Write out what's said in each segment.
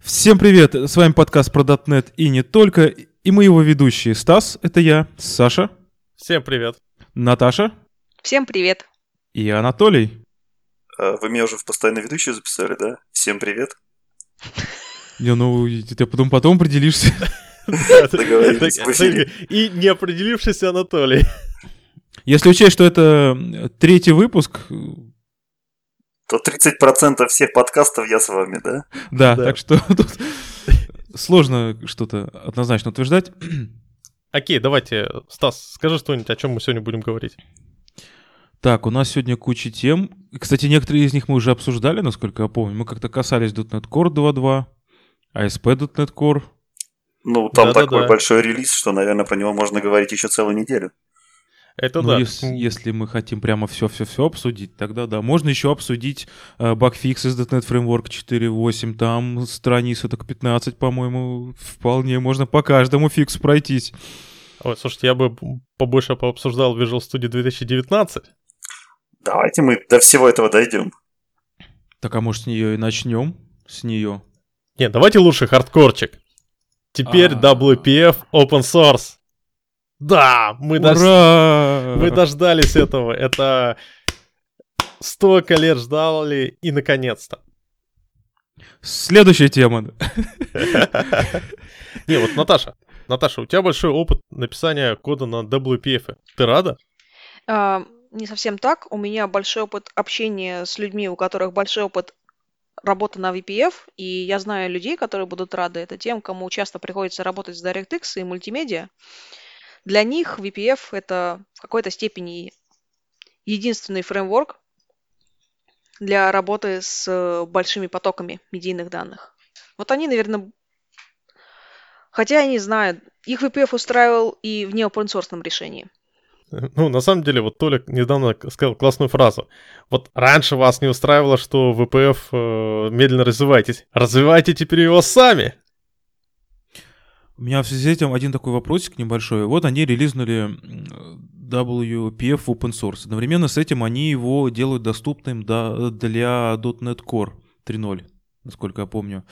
Всем привет, с вами подкаст про .NET и не только, и мы его ведущие. Стас, это я, Саша, Всем привет. Наташа Всем привет. и Анатолий. А, Вы меня уже в постоянно ведущую записали, да? Всем привет. Не, ну, ты потом, потом определишься. И неопределившийся Анатолий. Если учесть, что это третий выпуск, То 30% всех подкастов я с вами, да? да, Да. так что тут сложно что-то однозначно утверждать. Окей, давайте, Стас, скажи что-нибудь, о чем мы сегодня будем говорить. Так, у нас сегодня куча тем. Кстати, некоторые из них мы уже обсуждали, насколько я помню. Мы как-то касались .NET Core 2.2, ASP.NET Core. Ну, там Да-да-да. такой большой релиз, что, наверное, про него можно говорить еще целую неделю. Это Ну, да. если, если мы хотим прямо все-все-все обсудить, тогда да. Можно еще обсудить э, багфикс из .NET Framework 4.8. Там страниц так 15, по-моему, вполне можно по каждому фиксу пройтись. Ой, слушайте, я бы побольше пообсуждал Visual Studio 2019. Давайте мы до всего этого дойдем. Так, а может, с нее и начнем? С нее. Нет, давайте лучше хардкорчик. Теперь А. WPF Open Source. Да, мы, дож- мы дождались этого. Это столько лет ждали и наконец-то. Следующая тема. Не, вот Наташа, Наташа, у тебя большой опыт написания кода на WPF. Ты рада? А, не совсем так. У меня большой опыт общения с людьми, у которых большой опыт работы на VPF, и я знаю людей, которые будут рады. Это тем, кому часто приходится работать с DirectX и мультимедиа. Для них VPF — это в какой-то степени единственный фреймворк для работы с э, большими потоками медийных данных. Вот они, наверное, хотя я не знаю, их VPF устраивал и в неопенсорсном решении. Ну, на самом деле, вот Толик недавно сказал классную фразу. Вот раньше вас не устраивало, что VPF э, медленно развиваетесь. Развивайте теперь его сами. У меня в связи с этим один такой вопросик небольшой. Вот они релизнули WPF в open source. Одновременно с этим они его делают доступным до- для .NET Core 3.0, насколько я помню.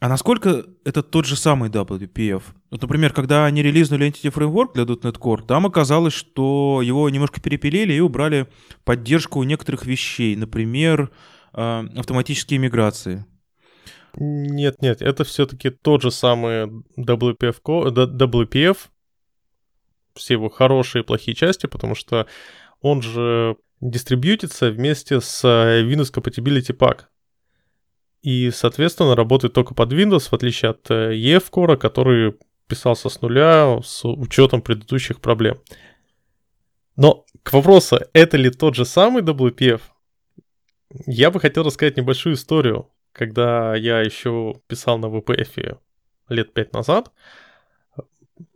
А насколько это тот же самый WPF? Вот, например, когда они релизнули Entity Framework для .NET Core, там оказалось, что его немножко перепилили и убрали поддержку некоторых вещей. Например, э, автоматические миграции. Нет, нет, это все-таки тот же самый WPF, WPF. Все его хорошие и плохие части, потому что он же дистрибьютится вместе с э, Windows Compatibility Pack. И, соответственно, работает только под Windows, в отличие от э, EF Core, который писался с нуля с учетом предыдущих проблем. Но к вопросу, это ли тот же самый WPF, я бы хотел рассказать небольшую историю. Когда я еще писал на VPF лет пять назад,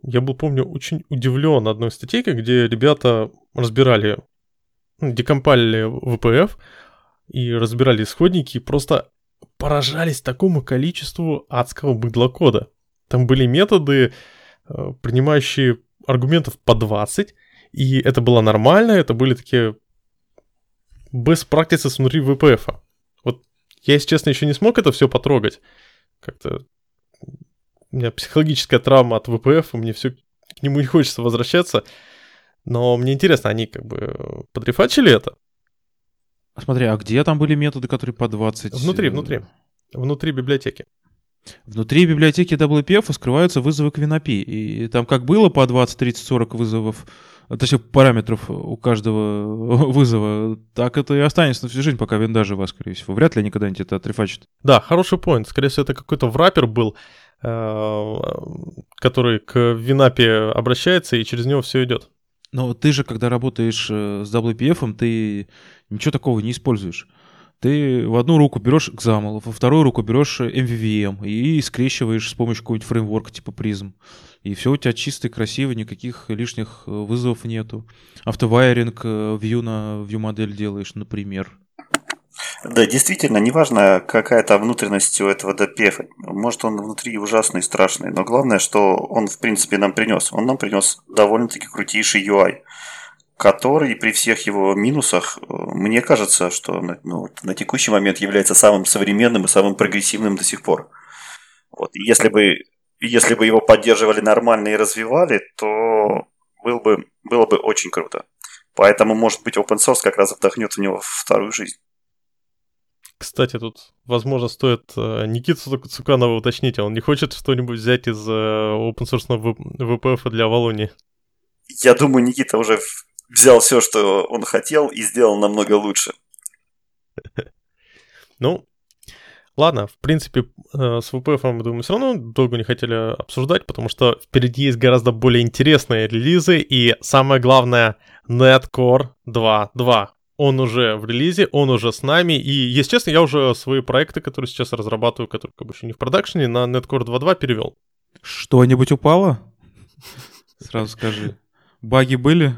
я был, помню, очень удивлен одной статейкой, где ребята разбирали, ну, декомпалили VPF и разбирали исходники, и просто поражались такому количеству адского быдлокода. Там были методы, э, принимающие аргументов по 20, и это было нормально, это были такие best practices внутри VPF. -а. Я, если честно, еще не смог это все потрогать. Как-то у меня психологическая травма от и мне все к нему не хочется возвращаться. Но мне интересно, они как бы подрефачили это? Смотри, а где там были методы, которые по 20? Внутри, э, внутри. Внутри библиотеки. Внутри библиотеки WPF скрываются вызовы к WinAPI. И там как было по 20, 30, 40 вызовов, а, точнее параметров у каждого вызова, так это и останется на всю жизнь, пока винда жива, скорее всего. Вряд ли они когда-нибудь это отрефачат. Да, хороший поинт. Скорее всего, это какой-то враппер был, э, который к Винапе обращается, и через него все идет. Но ты же, когда работаешь э, с WPF, ты ничего такого не используешь. Ты в одну руку берешь XAML, во вторую руку берешь MVVM и скрещиваешь с помощью какого-нибудь фреймворка типа Prism. И все у тебя чисто и красиво, никаких лишних э, вызовов нету. Автовайринг э, view на view модель делаешь, например. Да, действительно, неважно, какая там внутренность у этого DPF. Может, он внутри ужасный, страшный, но главное, что он, в принципе, нам принес. Он нам принес довольно-таки крутейший UI. Который при всех его минусах, мне кажется, что ну, на текущий момент является самым современным и самым прогрессивным до сих пор. Вот. И если бы, если бы его поддерживали нормально и развивали, то был бы, было бы очень круто. Поэтому, может быть, open source как раз вдохнет в него вторую жизнь. Кстати, тут, возможно, стоит э, Никиту Цуканова уточнить, а он не хочет что-нибудь взять из э, open source VPF для Волони? Я думаю, Никита уже взял все, что он хотел, и сделал намного лучше. Ну, ладно, в принципе, э, с VPF, мы думаю, все равно долго не хотели обсуждать, потому что впереди есть гораздо более интересные релизы, и самое главное, Netcore 2.2 он уже в релизе, он уже с нами, и, если честно, я уже свои проекты, которые сейчас разрабатываю, которые как бы еще не в продакшене, на Netcore 2.2 перевел. Что-нибудь упало? Сразу скажи. Баги были?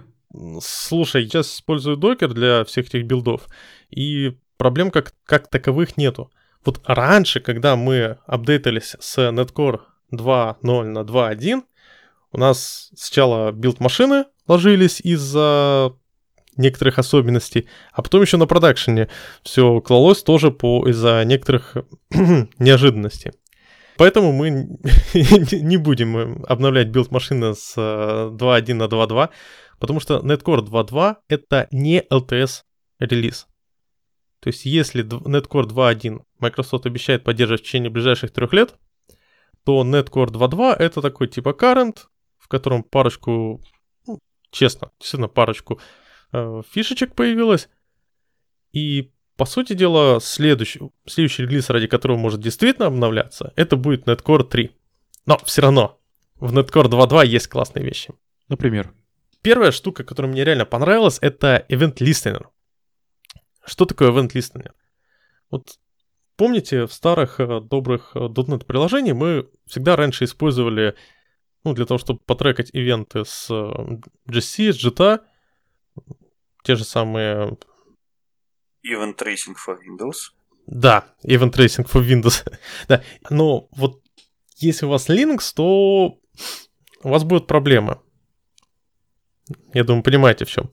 Слушай, сейчас использую Docker для всех этих билдов, и проблем как, как таковых нету. Вот раньше, когда мы апдейтались с .NET Core 2.0 на 2.1, у нас сначала build машины ложились из-за некоторых особенностей, а потом еще на продакшене все клалось тоже по, из-за некоторых неожиданностей. Поэтому мы не будем обновлять build машины с 2.1 э, на 2.2, потому что .NET Core 2.2 это не LTS релиз. То есть если .NET Core 2.1 Microsoft обещает поддерживать в течение ближайших трех лет, то .NET Core 2.2 это такой типа current, в котором парочку, ну, честно, действительно парочку Э, фишечек появилось. И, по сути дела, следующий, следующий релиз, ради которого может действительно обновляться, это будет Netcore 3. Но все равно в Netcore 2.2 есть классные вещи. Например? Первая штука, которая мне реально понравилась, это Event Listener. Что такое Event Listener? Вот помните, в старых э, добрых э, .NET приложениях мы всегда раньше использовали, ну, для того, чтобы потрекать ивенты с GC, с JIT, те же самые... Event Tracing for Windows. Да, Event Tracing for Windows. да. Но вот если у вас Linux, то у вас будут проблемы. Я думаю, понимаете в чем.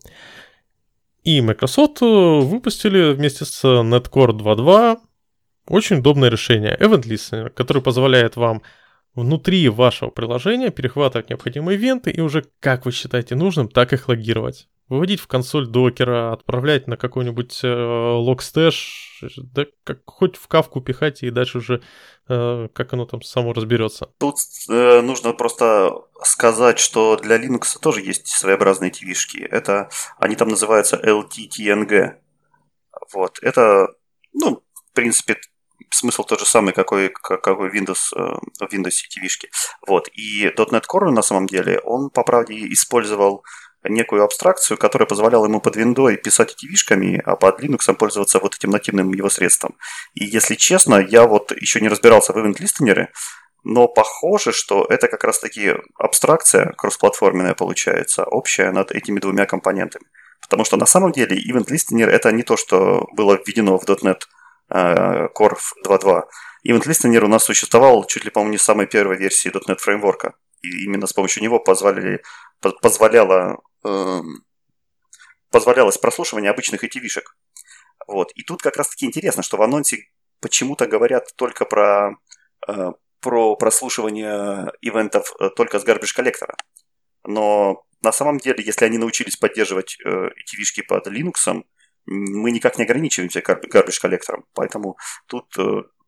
И Microsoft выпустили вместе с .NET Core 2.2 очень удобное решение Event Listener, который позволяет вам внутри вашего приложения перехватывать необходимые event ы и уже как вы считаете нужным, так их логировать выводить в консоль докера, отправлять на какой-нибудь э, Logstash, да как хоть в Кафку пихать и дальше уже э, как оно там само разберется. Тут э, нужно просто сказать, что для Linux тоже есть своеобразные TV-шки. Это они там называются LTTNG. Вот. Это, ну, в принципе, смысл тот же самый, какой, какой Windows, э, в Windows TV-шки. Вот. И .NET Core на самом деле, он, по правде, использовал некую абстракцию, которая позволяла ему под виндой писать эти вишками, а под Linux пользоваться вот этим нативным его средством. И если честно, я вот еще не разбирался в event listener но похоже, что это как раз-таки абстракция кроссплатформенная получается, общая над этими двумя компонентами. Потому что на самом деле Event Listener это не то, что было введено в .NET Core 2.2. Event Listener у нас существовал чуть ли, по-моему, не с самой первой версии .NET фреймворка. И именно с помощью него позволяли, позволяло позволялось прослушивание обычных ATV-шек. Вот. И тут как раз-таки интересно, что в анонсе почему-то говорят только про, э, про прослушивание ивентов э, только с гарбиш коллектора. Но на самом деле, если они научились поддерживать э, ATV-шки под Linux, мы никак не ограничиваемся гарбиш коллектором. Поэтому тут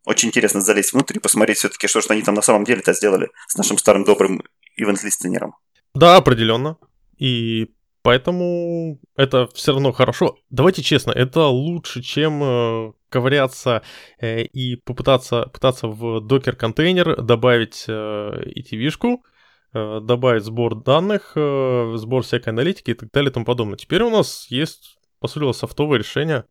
очень интересно залезть внутрь и посмотреть все-таки, что же они там на самом деле-то сделали с нашим старым добрым ивент-листенером. Да, определенно. И поэтому это все равно хорошо. Давайте честно, это лучше, чем э, ковыряться э, и попытаться пытаться в докер-контейнер добавить э, ETV-шку, э, добавить сбор данных, э, сбор всякой аналитики и так далее и тому подобное. Теперь у нас есть, по сути, софтовое решение.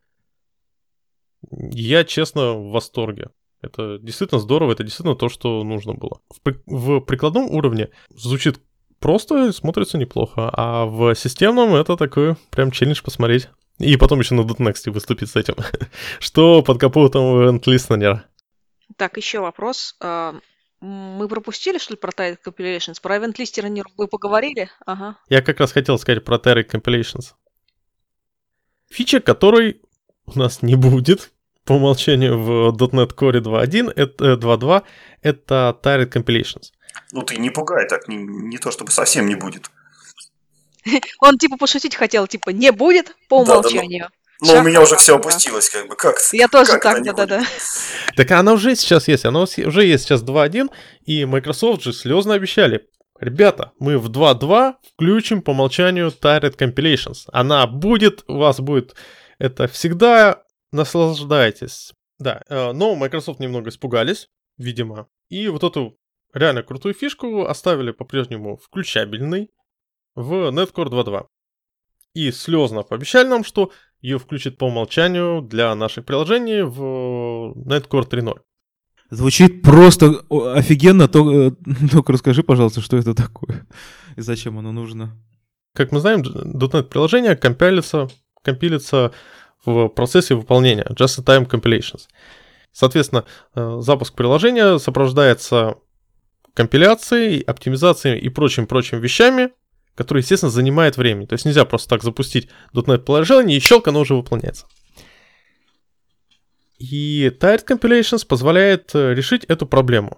Я, честно, в восторге. Это действительно здорово, это действительно то, что нужно было. В, в прикладном уровне звучит просто смотрится неплохо. А в системном это такой прям челлендж посмотреть. И потом еще на .next выступить с этим. Что под капотом Event Listener? Так, еще вопрос. А, мы пропустили, что ли, про Tide Compilations? Про Event Listener вы поговорили? Ага. Я как раз хотел сказать про Tide Compilations. Фича, которой у нас не будет по умолчанию в .NET Core 2.1, это 2.2, это Tired Compilations. Ну ты не пугай так, не, не то чтобы совсем не будет. Он типа пошутить хотел, типа не будет по Да, да, ну, умолчанию. Но у меня уже все опустилось, как бы, как Я тоже так, да-да-да. Так она уже сейчас есть, она уже есть сейчас 2.1, и Microsoft же слезно обещали, ребята, мы в 2.2 включим по умолчанию Tired Compilations. Она будет, у вас будет это всегда, наслаждайтесь. Да, э, но Microsoft немного испугались, видимо, и вот эту реально крутую фишку оставили по-прежнему включабельной в Netcore 2.2. И слезно пообещали нам, что ее включат по умолчанию для наших приложений в Netcore 3.0. Звучит просто офигенно, то- э, только расскажи, пожалуйста, что это такое и зачем оно нужно. Как мы знаем, .NET приложение компилится, компилится в процессе выполнения just-in-time compilations. Соответственно, э, запуск приложения сопровождается компиляцией, оптимизацией и прочими-прочими вещами, которые, естественно, занимают время. То есть нельзя просто так запустить .NET приложение и щелк, оно уже выполняется. И Tired Compilations позволяет э, решить эту проблему.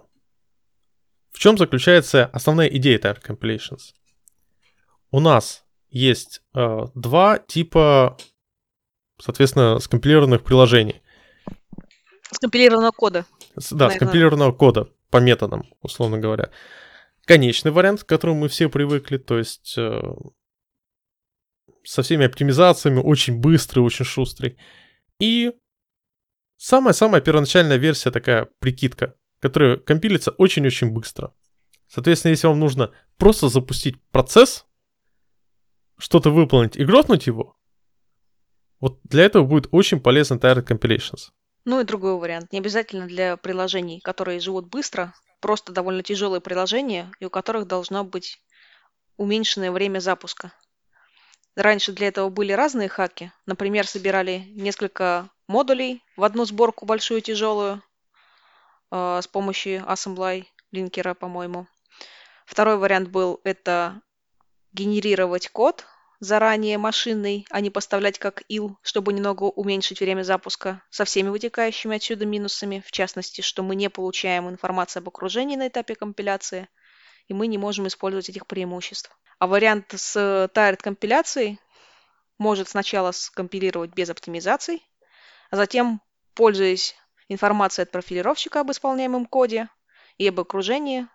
В чем заключается основная идея Tired Compilations? У нас есть э, два типа, соответственно, скомпилированных приложений. Скомпилированного кода. С- Да, скомпилированного кода по методам, условно говоря. Конечный вариант, к которому мы все привыкли, то есть э, со всеми оптимизациями, очень быстрый, очень шустрый. И самая-самая первоначальная версия такая прикидка, которая компилится очень-очень быстро. Соответственно, если вам нужно просто запустить процесс, что-то выполнить и грохнуть его, вот для этого будет очень полезен Tired Compilations. Ну и другой вариант. Не обязательно для приложений, которые живут быстро, просто довольно тяжелые приложения, и у которых должно быть уменьшенное время запуска. Раньше для этого были разные хаки. Например, собирали несколько модулей в одну сборку большую тяжелую э, с помощью assembly линкера, по-моему. Второй вариант был это генерировать код заранее машинный, а не поставлять как ил, чтобы немного уменьшить время запуска со всеми вытекающими отсюда минусами, в частности, что мы не получаем информацию об окружении на этапе компиляции, и мы не можем использовать этих преимуществ. А вариант с tired компиляцией может сначала скомпилировать без оптимизаций, а затем, пользуясь информацией от профилировщика об исполняемом коде и об окружении,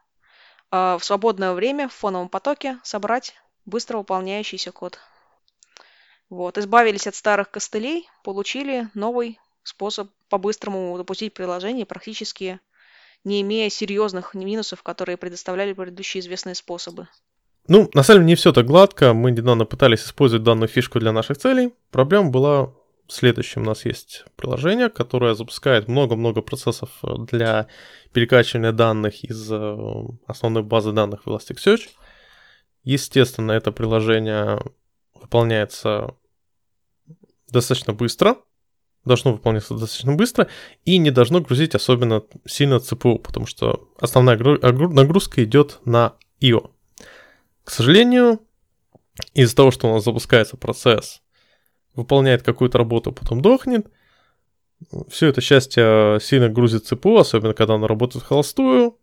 а, в свободное время в фоновом потоке собрать быстро выполняющийся код. Вот, избавились от старых костылей, получили новый способ по-быстрому запустить приложение, практически не имея серьезных минусов, которые предоставляли предыдущие известные способы. Ну, на самом деле не все так гладко. Мы недавно пытались использовать данную фишку для наших целей. Проблема была в следующем. У нас есть приложение, которое запускает много-много процессов для перекачивания данных из э, основной базы данных в Elasticsearch. Естественно, это приложение выполняется достаточно быстро, должно выполняться достаточно быстро и не должно грузить особенно сильно ЦПУ, потому что основная нагрузка идет на IO. К сожалению, из-за того, что у нас запускается процесс, выполняет какую-то работу, потом дохнет, все это счастье сильно грузит ЦПУ, особенно когда оно работает холостую,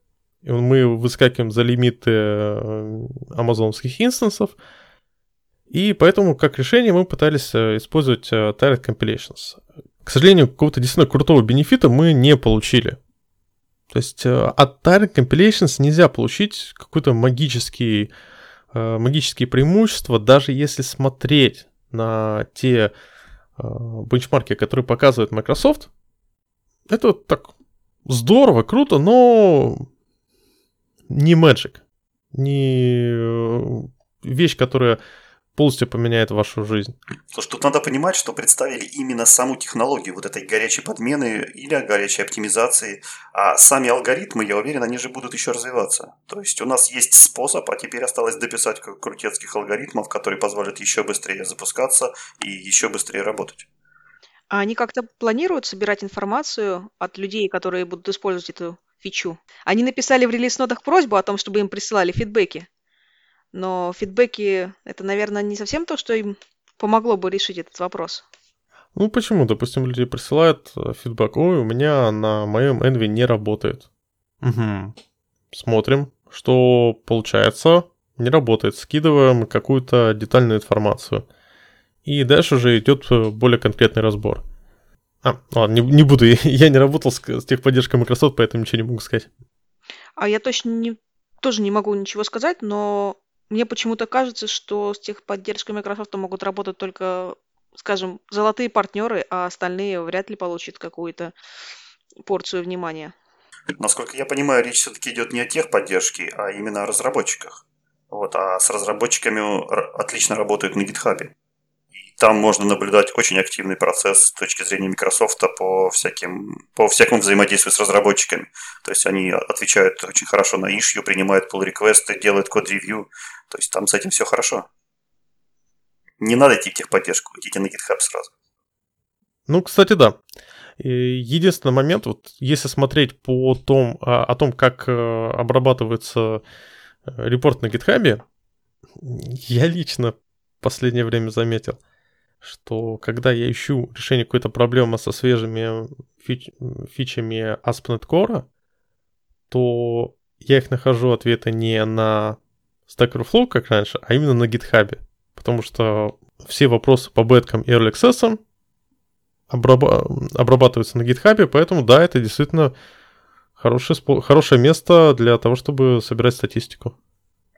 мы выскакиваем за лимиты э, амазоновских инстансов, и поэтому как решение мы пытались э, использовать э, Tired Compilations. К сожалению, какого-то действительно крутого бенефита мы не получили. То есть от Tired Compilations нельзя получить какой-то магический, магические преимущества, даже если смотреть на те бенчмарки, которые показывает Microsoft. Это так здорово, круто, но не Magic, не э, вещь, которая полностью поменяет вашу жизнь. Слушай, тут надо понимать, что представили именно саму технологию вот этой горячей подмены или горячей оптимизации, а сами алгоритмы, я уверен, они же будут еще развиваться. То есть у нас есть способ, а теперь осталось дописать кру- крутецких алгоритмов, которые позволят еще быстрее запускаться и еще быстрее работать. А они как-то планируют собирать информацию от людей, которые будут использовать эту фичу? Они написали в релиз-нотах просьбу о том, чтобы им присылали фидбэки. Но фидбэки — это, наверное, не совсем то, что им помогло бы решить этот вопрос. Ну почему? Допустим, люди присылают э, фидбэк, ой, у меня на моем Envy не работает. Угу. Смотрим, что получается, не работает. Скидываем какую-то детальную информацию. И дальше уже идет э, более конкретный разбор. А, ладно, не, не буду, я не работал с, с техподдержкой Microsoft, поэтому ничего не могу сказать. А я точно не, тоже не могу ничего сказать, но мне почему-то кажется, что с техподдержкой Microsoft могут работать только, скажем, золотые партнеры, а остальные вряд ли получат какую-то порцию внимания. Насколько я понимаю, речь все-таки идет не о техподдержке, а именно о разработчиках. Вот, а с разработчиками отлично работают на GitHub там можно наблюдать очень активный процесс с точки зрения Microsoft по, всяким, по всякому взаимодействию с разработчиками. То есть они отвечают очень хорошо на issue, принимают pull реквесты делают код-ревью. То есть там с этим все хорошо. Не надо идти в техподдержку, идите на GitHub сразу. Ну, кстати, да. Единственный момент, вот если смотреть по том, а, о том, как э, обрабатывается э, репорт на GitHub, я лично в последнее время заметил – что когда я ищу решение какой-то проблемы со свежими фич, фичами ASP.NET Core, то я их нахожу ответы не на Stack Overflow, как раньше, а именно на GitHub. Потому что все вопросы по беткам и Early Access обраба- обрабатываются на GitHub, поэтому да, это действительно хорошее, хорошее место для того, чтобы собирать статистику.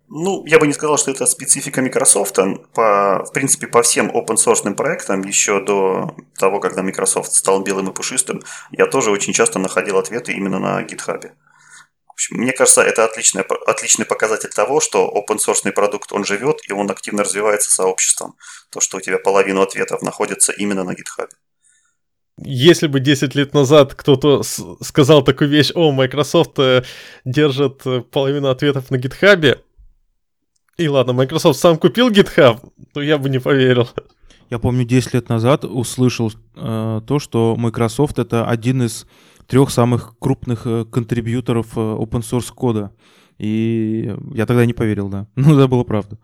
Ну, я бы не сказал, что это специфика Microsoft. По, в принципе, по всем open source проектам, еще до того, когда Microsoft стал белым и пушистым, я тоже очень часто находил ответы именно на GitHub. Мне кажется, это отличный, отличный показатель того, что open source продукт, он живет и он активно развивается сообществом. То, что у тебя половину ответов находится именно на GitHub. Если бы 10 лет назад кто-то сказал такую вещь, о, Microsoft э, держит э, половину ответов на GitHub, и ладно, Microsoft сам купил GitHub, то я бы не поверил. Я помню, 10 лет назад услышал э, то, что Microsoft это один из трех самых крупных э, контрибьюторов э, open source кода. И я тогда не поверил, да. Ну, это было правда.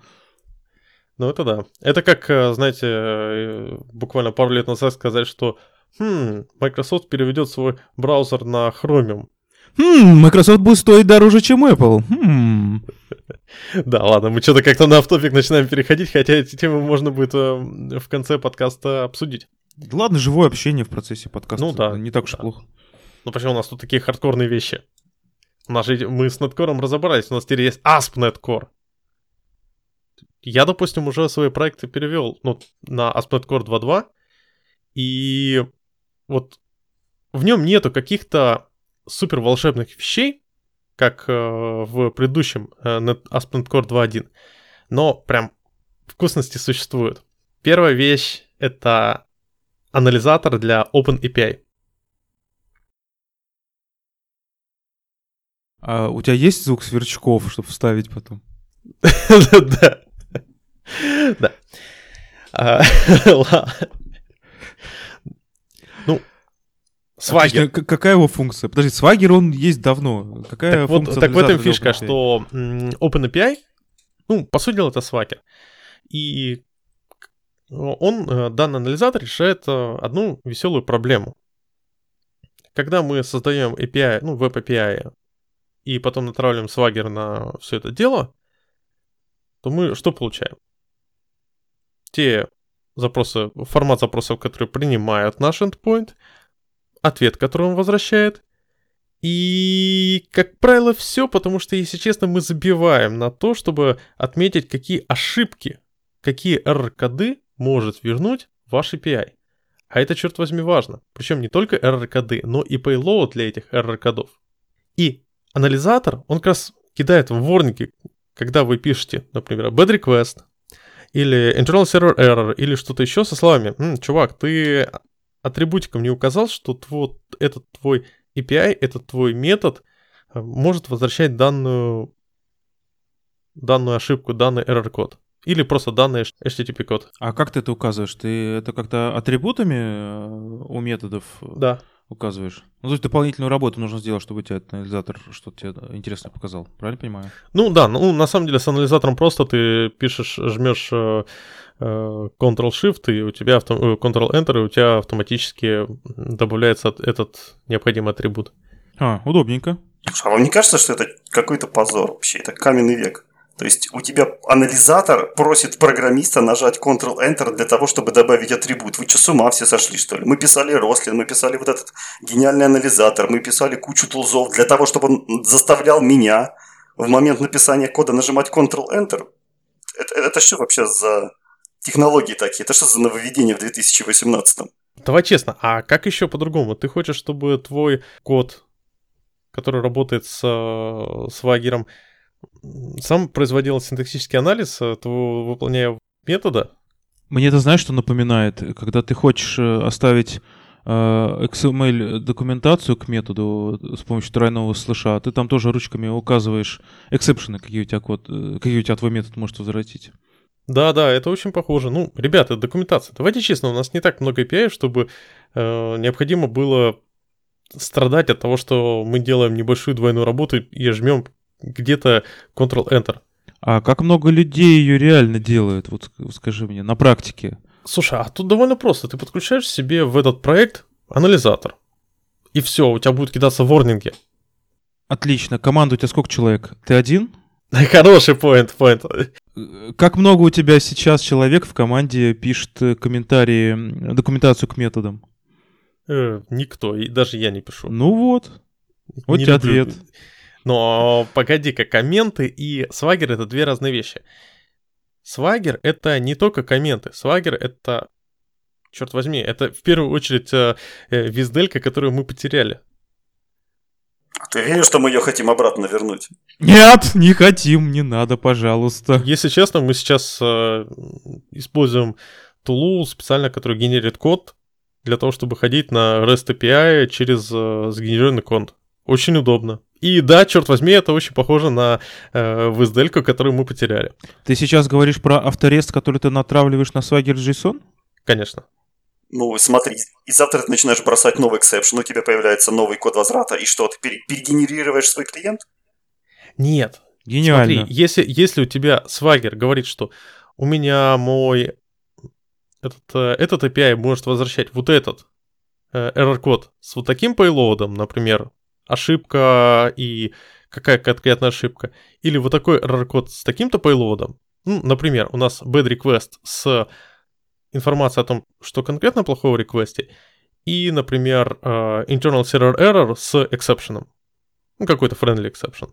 Ну, это да. Это как, э, знаете, э, буквально пару лет назад сказать, что хм, Microsoft переведет свой браузер на Chromium. Хм, Microsoft будет стоить дороже, чем Apple. Хм. Да, ладно, мы что-то как-то на автопик начинаем переходить, хотя эти темы можно будет э, в конце подкаста обсудить. Ладно, живое общение в процессе подкаста. Ну да. Не так уж да. плохо. Ну почему у нас тут такие хардкорные вещи? У нас же, мы с Netcore разобрались, у нас теперь есть ASP.NET Core. Я, допустим, уже свои проекты перевел ну, на ASP.NET Core 2.2, и вот в нем нету каких-то супер волшебных вещей, как э, в предыдущем э, ASP.NET Core 2.1, но прям вкусности существуют. Первая вещь — это анализатор для OpenAPI. А у тебя есть звук сверчков, чтобы вставить потом? Да. Да. А, ну, Свагер. Отлично. Какая его функция? Подожди, Свагер он есть давно. Какая так функция? Вот, так в этом фишка, OpenAPI? что OpenAPI, ну, по сути дела, это Swagger. И он, э, данный анализатор, решает э, одну веселую проблему. Когда мы создаем API, ну, веб API, и потом натравливаем Swagger на все это дело, то мы что получаем? Те запросы, формат запросов, которые принимают наш endpoint — ответ, который он возвращает. И, как правило, все, потому что, если честно, мы забиваем на то, чтобы отметить, какие ошибки, какие error-коды может вернуть ваш API. А это, черт возьми, важно. Причем не только error-коды, но и payload для этих error-кодов. И анализатор, он как раз кидает в ворники, когда вы пишете, например, bad request, или internal server error, или что-то еще со словами, М, чувак, ты атрибутиком не указал, что твой, этот твой API, этот твой метод э, может возвращать данную, данную ошибку, данный error-код. Или просто данный HTTP код. А как ты это указываешь? Ты это как-то атрибутами э, у методов э, да. Указываешь? Ну, то есть дополнительную работу нужно сделать, чтобы этот анализатор что-то тебе интересно показал. Правильно понимаю? Ну да, ну на самом деле с анализатором просто ты пишешь, жмешь э, Ctrl-Shift, и у тебя авто... э, Ctrl-Enter, и у тебя автоматически добавляется от- этот необходимый атрибут. А, удобненько. Слушай, а вам не кажется, что это какой-то позор вообще? Это каменный век. То есть у тебя анализатор просит программиста нажать Ctrl-Enter для того, чтобы добавить атрибут. Вы что, с ума все сошли, что ли? Мы писали Рослин, мы писали вот этот гениальный анализатор, мы писали кучу тулзов для того, чтобы он заставлял меня в момент написания кода нажимать Ctrl-Enter. Это, это что вообще за технологии такие? Это что за нововведение в 2018? Давай честно, а как еще по-другому? Ты хочешь, чтобы твой код, который работает с э, свагером, м, сам производил синтаксический анализ, э, твоего выполняя метода? Мне это знаешь, что напоминает? Когда ты хочешь э, оставить э, XML документацию к методу с помощью тройного слэша, ты там тоже ручками указываешь эксепшены, какие у тебя код, э, какие у тебя твой метод может возвратить. Да, да, это очень похоже. Ну, ребята, документация. Давайте честно, у нас не так много API, чтобы э, необходимо было страдать от того, что мы делаем небольшую двойную работу и жмем где-то Ctrl-Enter. А как много людей ее реально делают, вот ск- скажи мне, на практике? Слушай, а тут довольно просто. Ты подключаешь себе в этот проект анализатор. И все, у тебя будут кидаться ворнинги. Отлично. Команда у тебя сколько человек? Ты один? Хороший поинт, поинт. Э, Как много у тебя сейчас человек в команде пишет э, комментарии, документацию к методам? Э, никто, и даже я не пишу. Ну вот. Вот Не тебе люблю. ответ. Но погоди-ка, комменты и свагер это две разные вещи. Свагер это не только комменты. Свагер это, черт возьми, это в первую очередь э, э, визделька, которую мы потеряли. Ты веришь, что мы ее хотим обратно вернуть? Нет, не хотим, не надо, пожалуйста. Если честно, мы сейчас э, используем тулу специально, который генерит код для того, чтобы ходить на REST API через э, сгенерированный код. Очень удобно. И да, черт возьми, это очень похоже на э, WSDL -ку, которую мы потеряли. Ты сейчас говоришь про AutoRest, который ты натравливаешь на Swagger JSON? Конечно. Ну, смотри, и завтра ты начинаешь бросать новый exception, у тебя появляется новый код возврата, и что, ты пере- перегенерируешь свой клиент? Нет, Гениально. Смотри, если, если у тебя свагер говорит, что у меня мой этот, э, этот API может возвращать вот этот э, error-код с вот таким payload, например, ошибка и какая конкретная ошибка, или вот такой error-код с таким-то payload, ну, например, у нас bad request с информацией о том, что конкретно плохого в реквесте, и, например, э, internal server error с exception. Ну, какой-то friendly exception.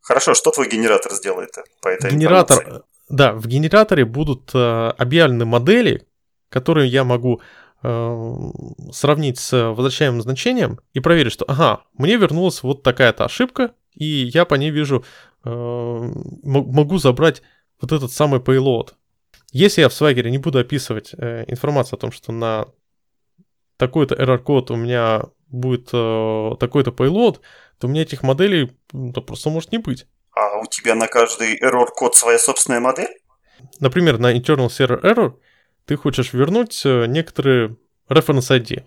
Хорошо, что твой генератор сделает по этой Генератор, информации? да, в генераторе будут э, объявлены модели, которые я могу э, сравнить с возвращаемым значением и проверить, что, ага, мне вернулась вот такая-то ошибка, и я по ней вижу, э, могу забрать вот этот самый payload. Если я в Swagger не буду описывать э, информацию о том, что на такой-то error-код у меня будет э, такой-то payload, то у меня этих моделей да, просто может не быть. А у тебя на каждый error код своя собственная модель? Например, на internal server error ты хочешь вернуть э, некоторые reference ID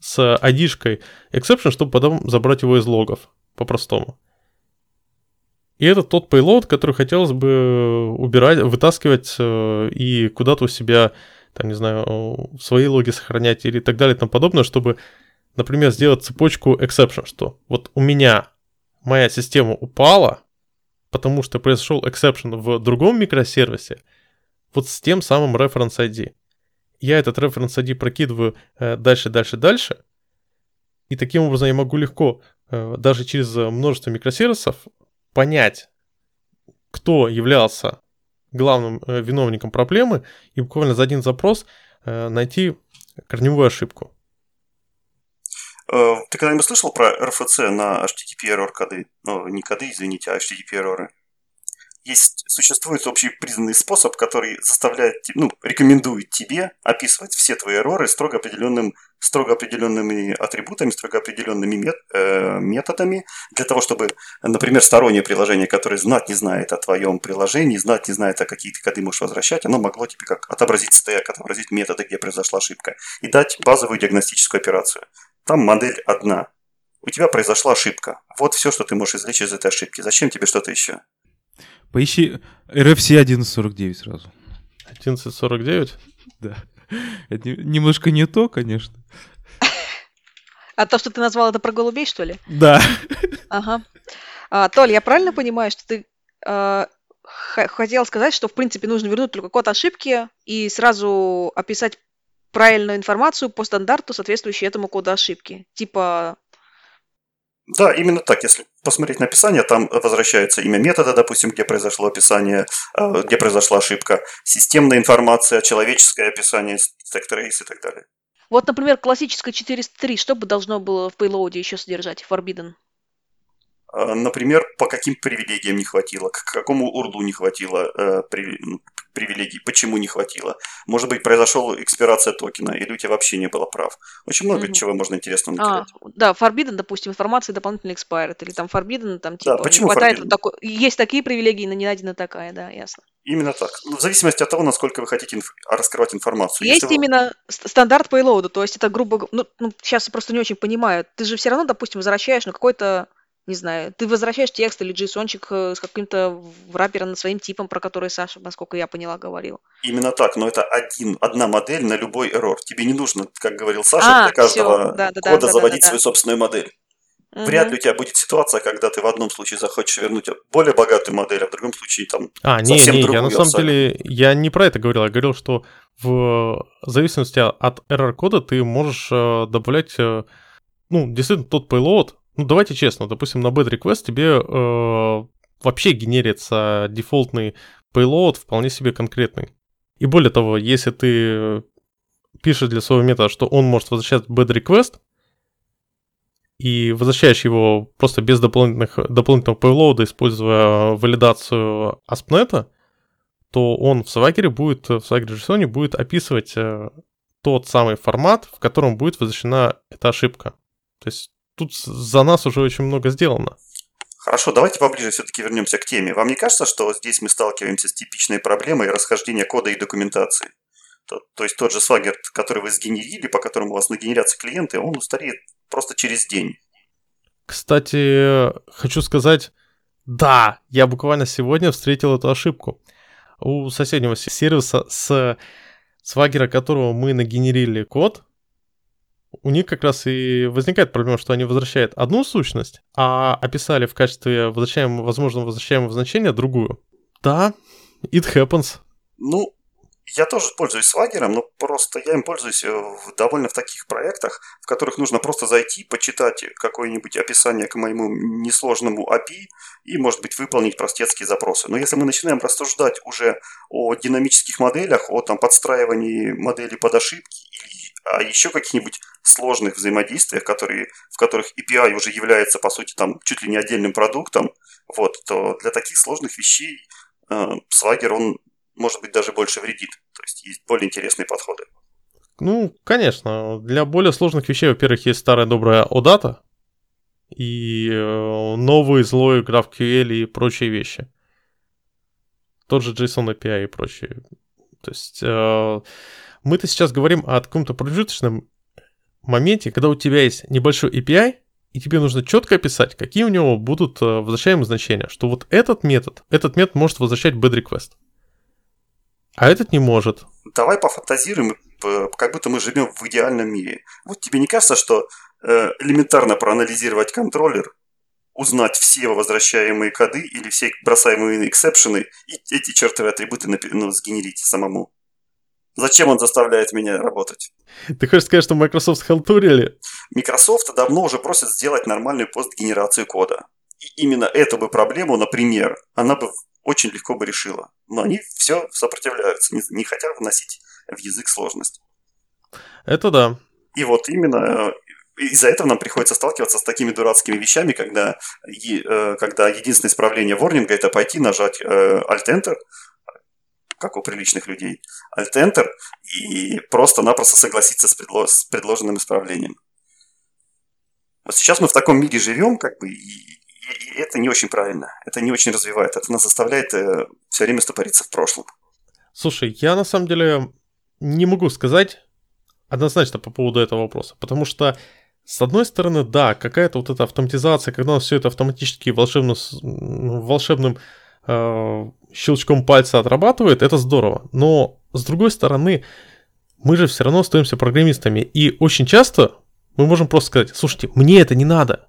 с ID-шкой exception, чтобы потом забрать его из логов, по-простому. И это тот payload, который хотелось бы убирать, вытаскивать э, и куда-то у себя, там, не знаю, свои логи сохранять или так далее и тому подобное, чтобы, например, сделать цепочку exception, что вот у меня моя система упала, потому что произошел exception в другом микросервисе, вот с тем самым reference ID. Я этот reference ID прокидываю э, дальше, дальше, дальше, и таким образом я могу легко, э, даже через множество микросервисов, понять, кто являлся главным э, виновником проблемы, и буквально за один запрос найти корневую ошибку. Ты когда-нибудь слышал про RFC на HTTP error коды? Ну, не коды, извините, а HTTP error. Есть, существует общепризнанный способ, который заставляет, ну, рекомендует тебе описывать все твои эрроры строго, определенным, строго определенными атрибутами, строго определенными мет- э, методами, для того, чтобы, например, стороннее приложение, которое знать не знает о твоем приложении, знать не знает, о какие ты коды можешь возвращать, оно могло тебе как отобразить стек, отобразить методы, где произошла ошибка, и дать базовую диагностическую операцию. Там модель одна. У тебя произошла ошибка. Вот все, что ты можешь извлечь из этой ошибки. Зачем тебе что-то еще? Поищи RFC 1149 сразу. 11.49? Да. Это немножко не то, конечно. А то, что ты назвал это про голубей, что ли? Да. Ага. А, Толь, я правильно понимаю, что ты э, хотел сказать, что, в принципе, нужно вернуть только код ошибки и сразу описать правильную информацию по стандарту, соответствующей этому коду ошибки? Типа да, именно так. Если посмотреть на описание, там возвращается имя метода, допустим, где произошло описание, э, где произошла ошибка, системная информация, человеческое описание, stack trace и так далее. Вот, например, классическое 403, что бы должно было в payload еще содержать, Forbidden? Э, например, по каким привилегиям не хватило, к какому урду не хватило э, при, привилегий, почему не хватило. Может быть, произошла экспирация токена, или у тебя вообще не было прав. Очень много mm-hmm. чего можно интересно натерять. А, да, Forbidden, допустим, информация дополнительно expired, или там Forbidden, там типа да, почему не хватает forbidden? вот такой... Есть такие привилегии, но не найдена такая, да, ясно. Именно так. Ну, в зависимости от того, насколько вы хотите инф... раскрывать информацию. Есть Если именно вы... стандарт payload, то есть это грубо... Ну, ну, сейчас я просто не очень понимаю. Ты же все равно, допустим, возвращаешь на какой-то не знаю, ты возвращаешь текст или JSON-чик э, с каким-то врапером своим типом, про который Саша, насколько я поняла, говорил. Именно так, но это один, одна модель на любой errор. Тебе не нужно, как говорил Саша, А, для каждого да, да, да, кода да, да, заводить да, да. свою собственную модель. Мгм. Вряд ли у тебя будет ситуация, когда ты в одном случае захочешь вернуть более богатую модель, а в другом случае там А, не, Совсем не, я другую на самом абсолютно. деле, я не про это говорил, я говорил, что в зависимости от error кода ты можешь э, добавлять, э, ну, действительно, тот payload, ну, давайте честно, допустим, на bad request тебе э, вообще генерится дефолтный payload вполне себе конкретный. И более того, если ты пишешь для своего метода, что он может возвращать bad request, и возвращаешь его просто без дополнительных, дополнительного payload, используя валидацию ASP.NET, то он в Swagger будет, в Swagger JSON будет описывать э, тот самый формат, в котором будет возвращена эта ошибка. То есть тут за нас уже очень много сделано. Хорошо, давайте поближе все-таки вернемся к теме. Вам не кажется, что здесь мы сталкиваемся с типичной проблемой расхождения кода и документации? То, то есть тот же Swagger, который вы сгенерили, по которому у вас нагенерятся клиенты, он устареет просто через день. Кстати, хочу сказать, да, я буквально сегодня встретил эту ошибку. У соседнего се- сервиса с свагера, которого мы нагенерили код, у них как раз и возникает проблема, что они возвращают одну сущность, а описали в качестве возвращаемого, возможного возвращаемого значения другую. Да, it happens. Ну, я тоже пользуюсь свагером, но просто я им пользуюсь э, в, довольно в таких проектах, в которых нужно просто зайти, почитать какое-нибудь описание к моему несложному API и, может быть, выполнить простецкие запросы. Но если мы начинаем рассуждать уже о динамических моделях, о там, подстраивании модели под ошибки о еще каких-нибудь сложных взаимодействиях, которые, в которых API уже является, по сути, там, чуть ли не отдельным продуктом, вот, то для таких сложных вещей э, Swagger, он может быть, даже больше вредит. То есть есть более интересные подходы. Ну, конечно, для более сложных вещей, во-первых, есть старая добрая OData и э, новый злой GraphQL и прочие вещи. Тот же JSON API и прочие. То есть э, мы-то сейчас говорим о каком-то промежуточном моменте, когда у тебя есть небольшой API, и тебе нужно четко описать, какие у него будут э, возвращаемые значения. Что вот этот метод, этот метод может возвращать bad request. А этот не может. Давай пофантазируем, п- как будто мы живем в идеальном мире. Вот тебе не кажется, что э, элементарно проанализировать контроллер, узнать все возвращаемые коды или все бросаемые эксепшены и эти чертовы атрибуты ну, сгенерить самому? Зачем он заставляет меня работать? Ты хочешь сказать, что Microsoft халтурили? Microsoft давно уже просит сделать нормальную постгенерацию кода. И именно эту бы проблему, например, она бы очень легко бы решила. Но они все сопротивляются, не, не хотят вносить в язык сложность. Это да. И вот именно э, из-за этого нам приходится сталкиваться с такими дурацкими вещами, когда, э, когда единственное исправление ворнинга это пойти нажать э, Alt-Enter, как у приличных людей, Alt-Enter, и просто-напросто согласиться с, предло- с предложенным исправлением. Вот сейчас мы в таком мире живем, как бы, и, и- и это не очень правильно. Это не очень развивает. Это нас заставляет э, все время стопориться в прошлом. Слушай, я на самом деле не могу сказать однозначно по поводу этого вопроса, потому что с одной стороны, да, какая-то вот эта автоматизация, когда у нас все это автоматически волшебно, с- м, волшебным э, щелчком пальца отрабатывает, это здорово. Но с другой стороны, мы же все равно остаемся программистами. И очень часто мы можем просто сказать, слушайте, мне это не надо.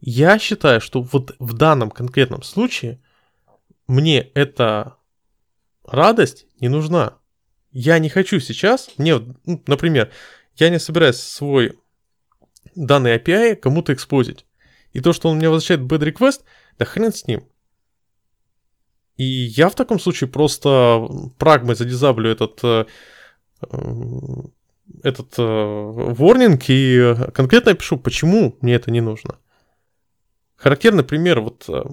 Я считаю, что вот в данном конкретном случае мне эта радость не нужна. Я не хочу сейчас, мне, ну, например, я не собираюсь свой данный API кому-то экспозить. И то, что он мне возвращает bad request, да хрен с ним. И я в таком случае просто прагмой задизаблю этот, э, этот ворнинг э, и конкретно пишу, почему мне это не нужно. Характерный пример вот э,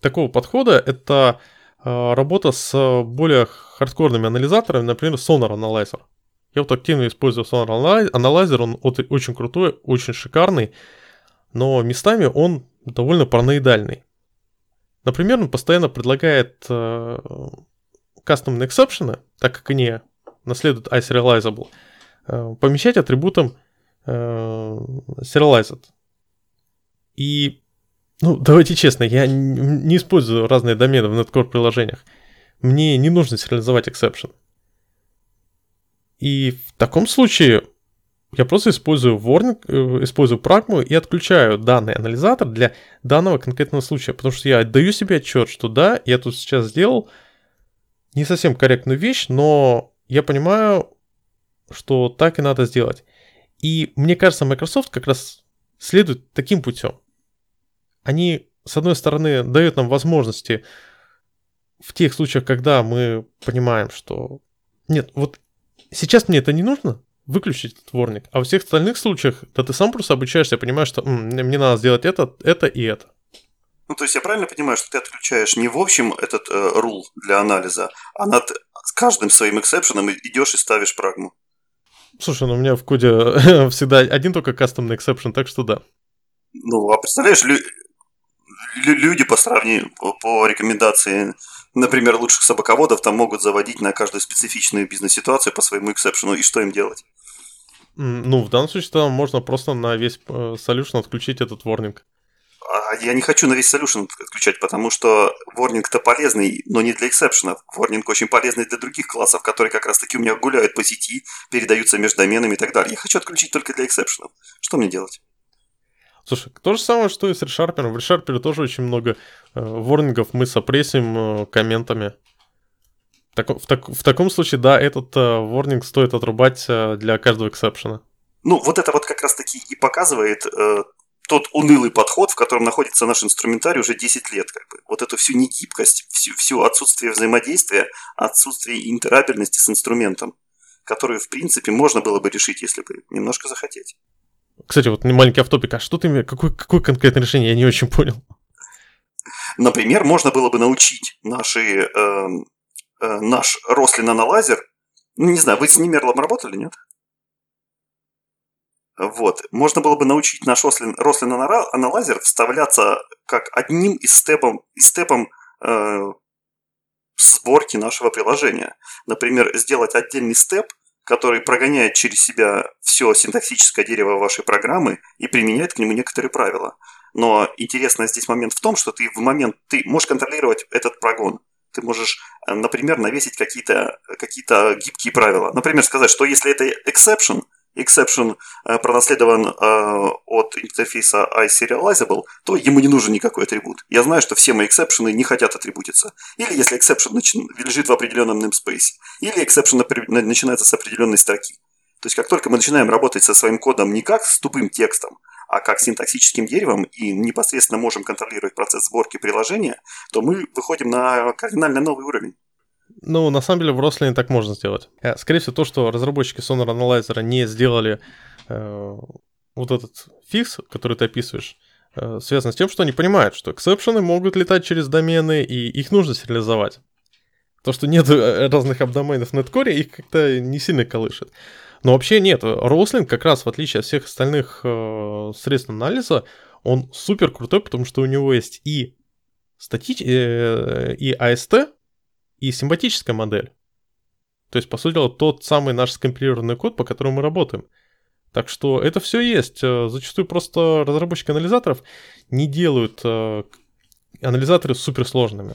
такого подхода это работа с более хардкорными анализаторами, например, Sonar Analyzer. Я вот активно использую Sonar Analyzer, он очень крутой, очень шикарный, но местами он довольно параноидальный. Например, он постоянно предлагает э, кастомные эксепшены, так как они наследуют iSerializable, э, помещать атрибутом э, serialized. И, ну, давайте честно, я не использую разные домены в Netcore приложениях. Мне не нужно сериализовать exception. И в таком случае я просто использую warning, э, использую прагму и отключаю данный анализатор для данного конкретного случая, потому что я отдаю себе отчет, что да, я тут сейчас сделал не совсем корректную вещь, но я понимаю, что так и надо сделать. И мне кажется, Microsoft как раз следует таким путем. Они, с одной стороны, дают нам возможности в тех случаях, когда мы понимаем, что нет, вот сейчас мне это не нужно, выключить этот ворник. А во всех остальных случаях, да ты сам просто обучаешься, понимаешь, что М, мне надо сделать это, это и это. Ну, то есть я правильно понимаю, что ты отключаешь не в общем этот э, рул для анализа, а над каждым своим exception ом идешь и ставишь прагму? Слушай, ну у меня в коде всегда один только кастомный exception, так что да. Ну, а представляешь, лю- люди по сравнению, по рекомендации например, лучших собаководов там могут заводить на каждую специфичную бизнес-ситуацию по своему exception у, и что им делать? Ну, в данном случае там можно просто на весь э, solution отключить этот warning. А я не хочу на весь solution отключать, потому что warning-то полезный, но не для exception ов. Warning очень полезный для других классов, которые как раз-таки у меня гуляют по сети, передаются между доменами и так далее. Я хочу отключить только для эксепшенов. Что мне делать? Слушай, то же самое, что и с ReSharper. В ReSharper тоже очень много э, ворнингов мы сопрессим э, комментами. Так, в, так, в таком случае, да, этот э, ворнинг стоит отрубать э, для каждого эксепшена. Ну, вот это вот как раз-таки и показывает э, тот унылый подход, в котором находится наш инструментарий уже 10 лет. Как бы. Вот эту всю негибкость, всю, всю отсутствие взаимодействия, отсутствие интерабельности с инструментом, которую, в принципе, можно было бы решить, если бы немножко захотеть. Кстати, вот маленький автопик, а что ты, какое, какое конкретное решение, я не очень понял. Например, можно было бы научить наши, э, э, наш Рослин аналайзер, ну, не знаю, вы с Немерлом работали, нет? Вот. Можно было бы научить наш Рослин, Рослин аналайзер вставляться как одним из степом, из степом э, сборки нашего приложения. Например, сделать отдельный степ, который прогоняет через себя все синтаксическое дерево вашей программы и применяет к нему некоторые правила. Но интересный здесь момент в том, что ты в момент, ты можешь контролировать этот прогон. Ты можешь, э, например, навесить какие-то какие гибкие правила. Например, сказать, что если это exception – exception э, пронаследован э, от интерфейса iSerializable, то ему не нужен никакой атрибут. Я знаю, что все мои эксепшены не хотят атрибутиться. Или если exception лежит в определенном namespace. Или exception начинается с определенной строки. То есть, как только мы начинаем работать со своим кодом не как с тупым текстом, а как синтаксическим деревом и непосредственно можем контролировать процесс сборки приложения, то мы выходим на кардинально новый уровень. Ну, на самом деле в Рослине так можно сделать. Э, скорее всего, то, что разработчики Sonar Analyzer не сделали э, вот этот фикс, который ты описываешь, э, связано с тем, что они понимают, что exception ы могут летать через домены, и их нужно сериализовать. То, что нет э, разных AppDomain ов в .NET Core, их как-то не сильно колышет. Но вообще нет, Roslyn как раз в отличие от всех остальных э, средств анализа, он супер крутой, потому что у него есть и стати... э, и AST, и семантическая модель. То есть, по сути дела, тот самый наш скомпилированный код, по которому мы работаем. Так что это все есть. Э, зачастую просто разработчики анализаторов не делают э, анализаторы суперсложными.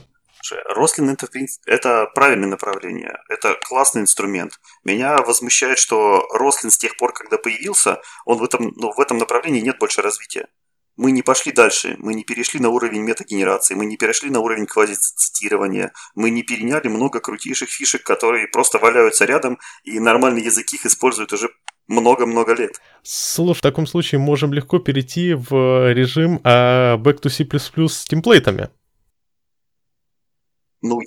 Рослин это, это правильное направление, это классный инструмент. Меня возмущает, что Рослин с тех пор, когда появился, он в этом, ну, в этом направлении нет больше развития. Мы не пошли дальше, мы не перешли на уровень метагенерации, мы не перешли на уровень квазицитирования, мы не переняли много крутейших фишек, которые просто валяются рядом, и нормальные языки их используют уже много-много лет. Слушай, в таком случае можем легко перейти в режим а, Back to C++ с темплейтами. Ну,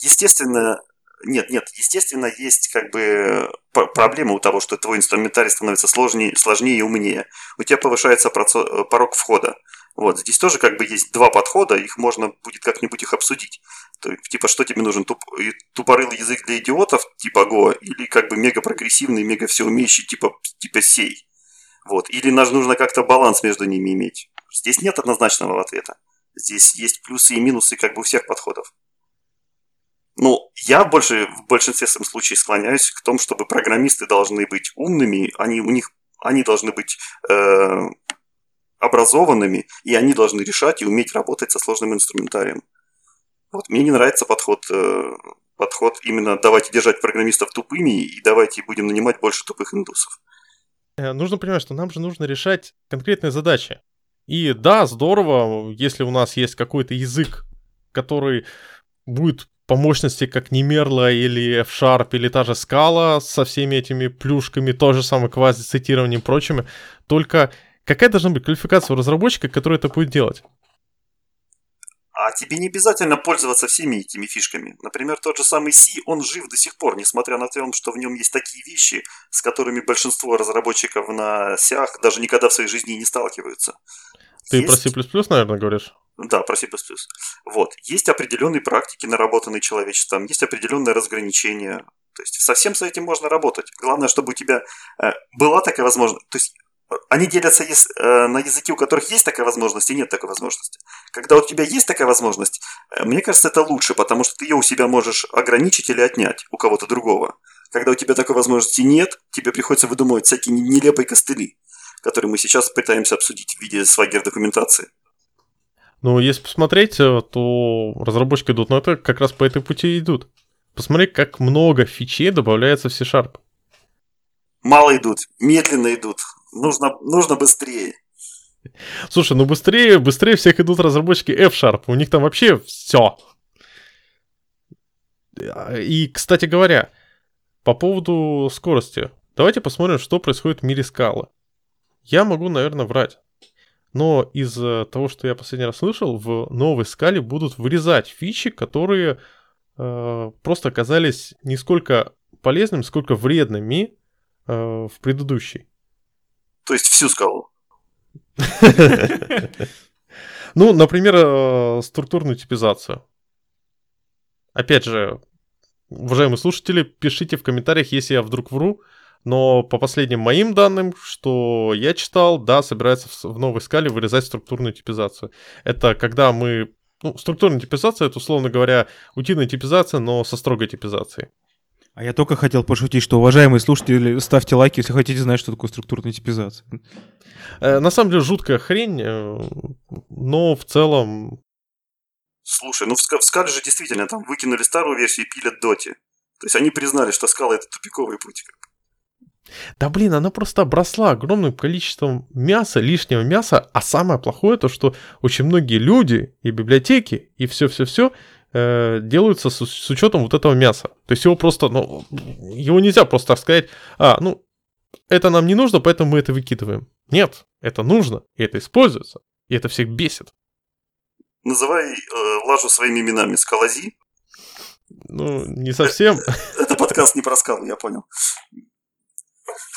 естественно, нет, нет, естественно, есть как бы проблема у того, что твой инструментарий становится сложнее, сложнее и умнее. У тебя повышается порог входа. Вот, здесь тоже как бы есть два подхода, их можно будет как-нибудь их обсудить. То, типа, что тебе нужен, туп, тупорылый язык для идиотов, типа Go, или как бы мега прогрессивный, мега всеумеющий, типа, типа сей. Вот, или нужно как-то баланс между ними иметь. Здесь нет однозначного ответа. Здесь есть плюсы и минусы как бы у всех подходов. Ну, я больше в большинстве случаев склоняюсь к тому, чтобы программисты должны быть умными, они у них они должны быть э, образованными, и они должны решать и уметь работать со сложным инструментарием. Вот мне не нравится подход, э, подход именно давайте держать программистов тупыми и давайте будем нанимать больше тупых индусов. Э, нужно понимать, что нам же нужно решать конкретные задачи. И да, здорово, если у нас есть какой-то язык, который будет по мощности как Немерла или F-Sharp или та же Scala со всеми этими плюшками, то же самое квази-цитированием и прочими. Только какая должна быть квалификация у разработчика, который это будет делать? А тебе не обязательно пользоваться всеми этими фишками. Например, тот же самый C, он жив до сих пор, несмотря на то, что в нем есть такие вещи, с которыми большинство разработчиков на сях даже никогда в своей жизни не сталкиваются. Ты есть... про C++, наверное, говоришь? Да, про C++. Вот. Есть определенные практики, наработанные человечеством, есть определенное разграничение. То есть совсем с этим можно работать. Главное, чтобы у тебя э, была такая возможность. То есть э, они делятся э, на языки, у которых есть такая возможность и нет такой возможности. Когда у тебя есть такая возможность, э, мне кажется, это лучше, потому что ты ее у себя можешь ограничить или отнять у кого-то другого. Когда у тебя такой возможности нет, тебе приходится выдумывать всякие нелепые костыли, которые мы сейчас пытаемся обсудить в виде свагер документации. Ну, если посмотреть, э, то разработчики .NET как раз по этой пути идут. Посмотри, как много фичей добавляется в C-Sharp. Мало идут, медленно идут. Нужно, нужно быстрее. Слушай, ну быстрее, быстрее всех идут разработчики F-Sharp. У них там вообще все. И, кстати говоря, по поводу скорости. Давайте посмотрим, что происходит в мире скалы. Я могу, наверное, врать. Но из того, что я последний раз слышал, в новой скале будут вырезать фичи, которые э, просто оказались не сколько полезными, сколько вредными э, в предыдущей. То есть всю скалу? Ну, например, э, структурную типизацию. Опять же, уважаемые слушатели, пишите в комментариях, если я вдруг вру. Но по последним моим данным, что я читал, да, собирается в новой скале вырезать структурную типизацию. Это когда мы... Ну, структурная типизация, это, условно говоря, утиная типизация, но со строгой типизацией. А я только хотел пошутить, что, уважаемые слушатели, ставьте лайки, если хотите знать, что такое структурная типизация. Э, на самом деле жуткая хрень, э, но в целом... Слушай, ну в, в Скале же действительно там выкинули старую версию и пилят доти. То есть они признали, что Скала это тупиковый путь. Да блин, она просто обросла огромным количеством мяса, лишнего мяса, а самое плохое то, что очень многие люди и библиотеки и все-все-все э, делаются с, с учетом вот этого мяса. То есть его просто, ну, его нельзя просто так сказать, а, ну, это нам не нужно, поэтому мы это выкидываем. Нет, это нужно, и это используется, и это всех бесит. Называй э, лажу своими именами. Скалази. Ну, не совсем. Это подкаст не про скалу, я понял.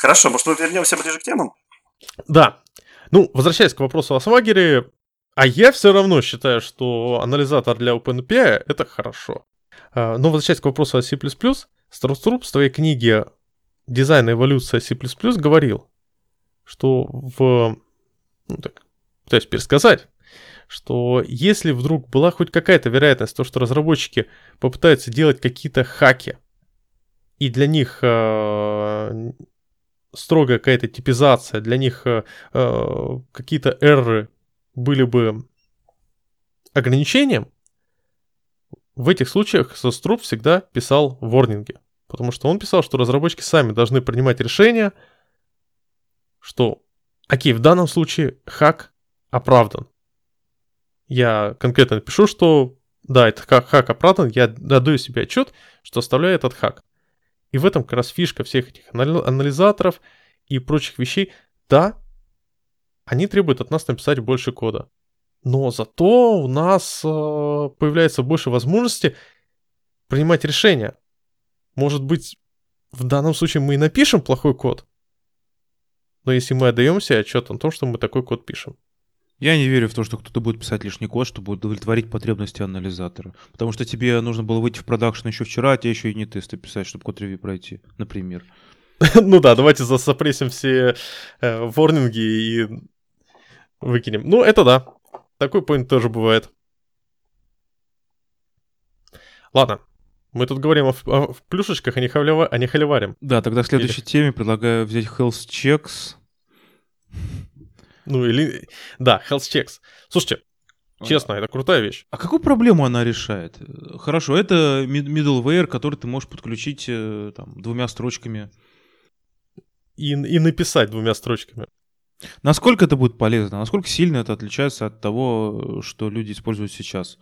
Хорошо, может, мы вернемся ближе к темам? Да. Ну, возвращаясь к вопросу о Swagger, а я все равно считаю, что анализатор для OpenAPI — это хорошо. А, но возвращаясь к вопросу о C++, Староструп в своей книге «Дизайн и эволюция C++ говорил, что в... Ну, так, пытаюсь пересказать, что если вдруг была хоть какая-то вероятность, то, что разработчики попытаются делать какие-то хаки, и для них э, строгая какая-то типизация, для них э, э, какие-то эрры были бы ограничением, в этих случаях Соструп всегда писал ворнинги. Потому что он писал, что разработчики сами должны принимать решение, что, окей, в данном случае хак оправдан. Я конкретно пишу, что да, это хак, хак оправдан, я даю себе отчет, что оставляю этот хак. И в этом как раз фишка всех этих анализаторов и прочих вещей. Да, они требуют от нас написать больше кода. Но зато у нас э, появляется больше возможности принимать решения. Может быть, в данном случае мы и напишем плохой код, но если мы отдаем себе отчет о том, что мы такой код пишем. Я не верю в то, что кто-то будет писать лишний код, чтобы удовлетворить потребности анализатора. Потому что тебе нужно было выйти в продакшн еще вчера, а тебе еще и не тесты писать, чтобы код ревью пройти, например. Ну да, давайте запрессим все э, ворнинги и выкинем. Ну, это да. Такой поинт тоже бывает. Ладно, мы тут говорим о, о плюшечках, а не, халява, а не халиварим. Да, тогда в следующей или... теме предлагаю взять Health Checks. Ну или... Да, Health Checks. Слушайте, честно, это крутая вещь. А какую проблему она решает? Хорошо, это middleware, который ты можешь подключить э, там, двумя строчками. И, и написать двумя строчками. Насколько это будет полезно? Насколько сильно это отличается от того, что люди используют сейчас?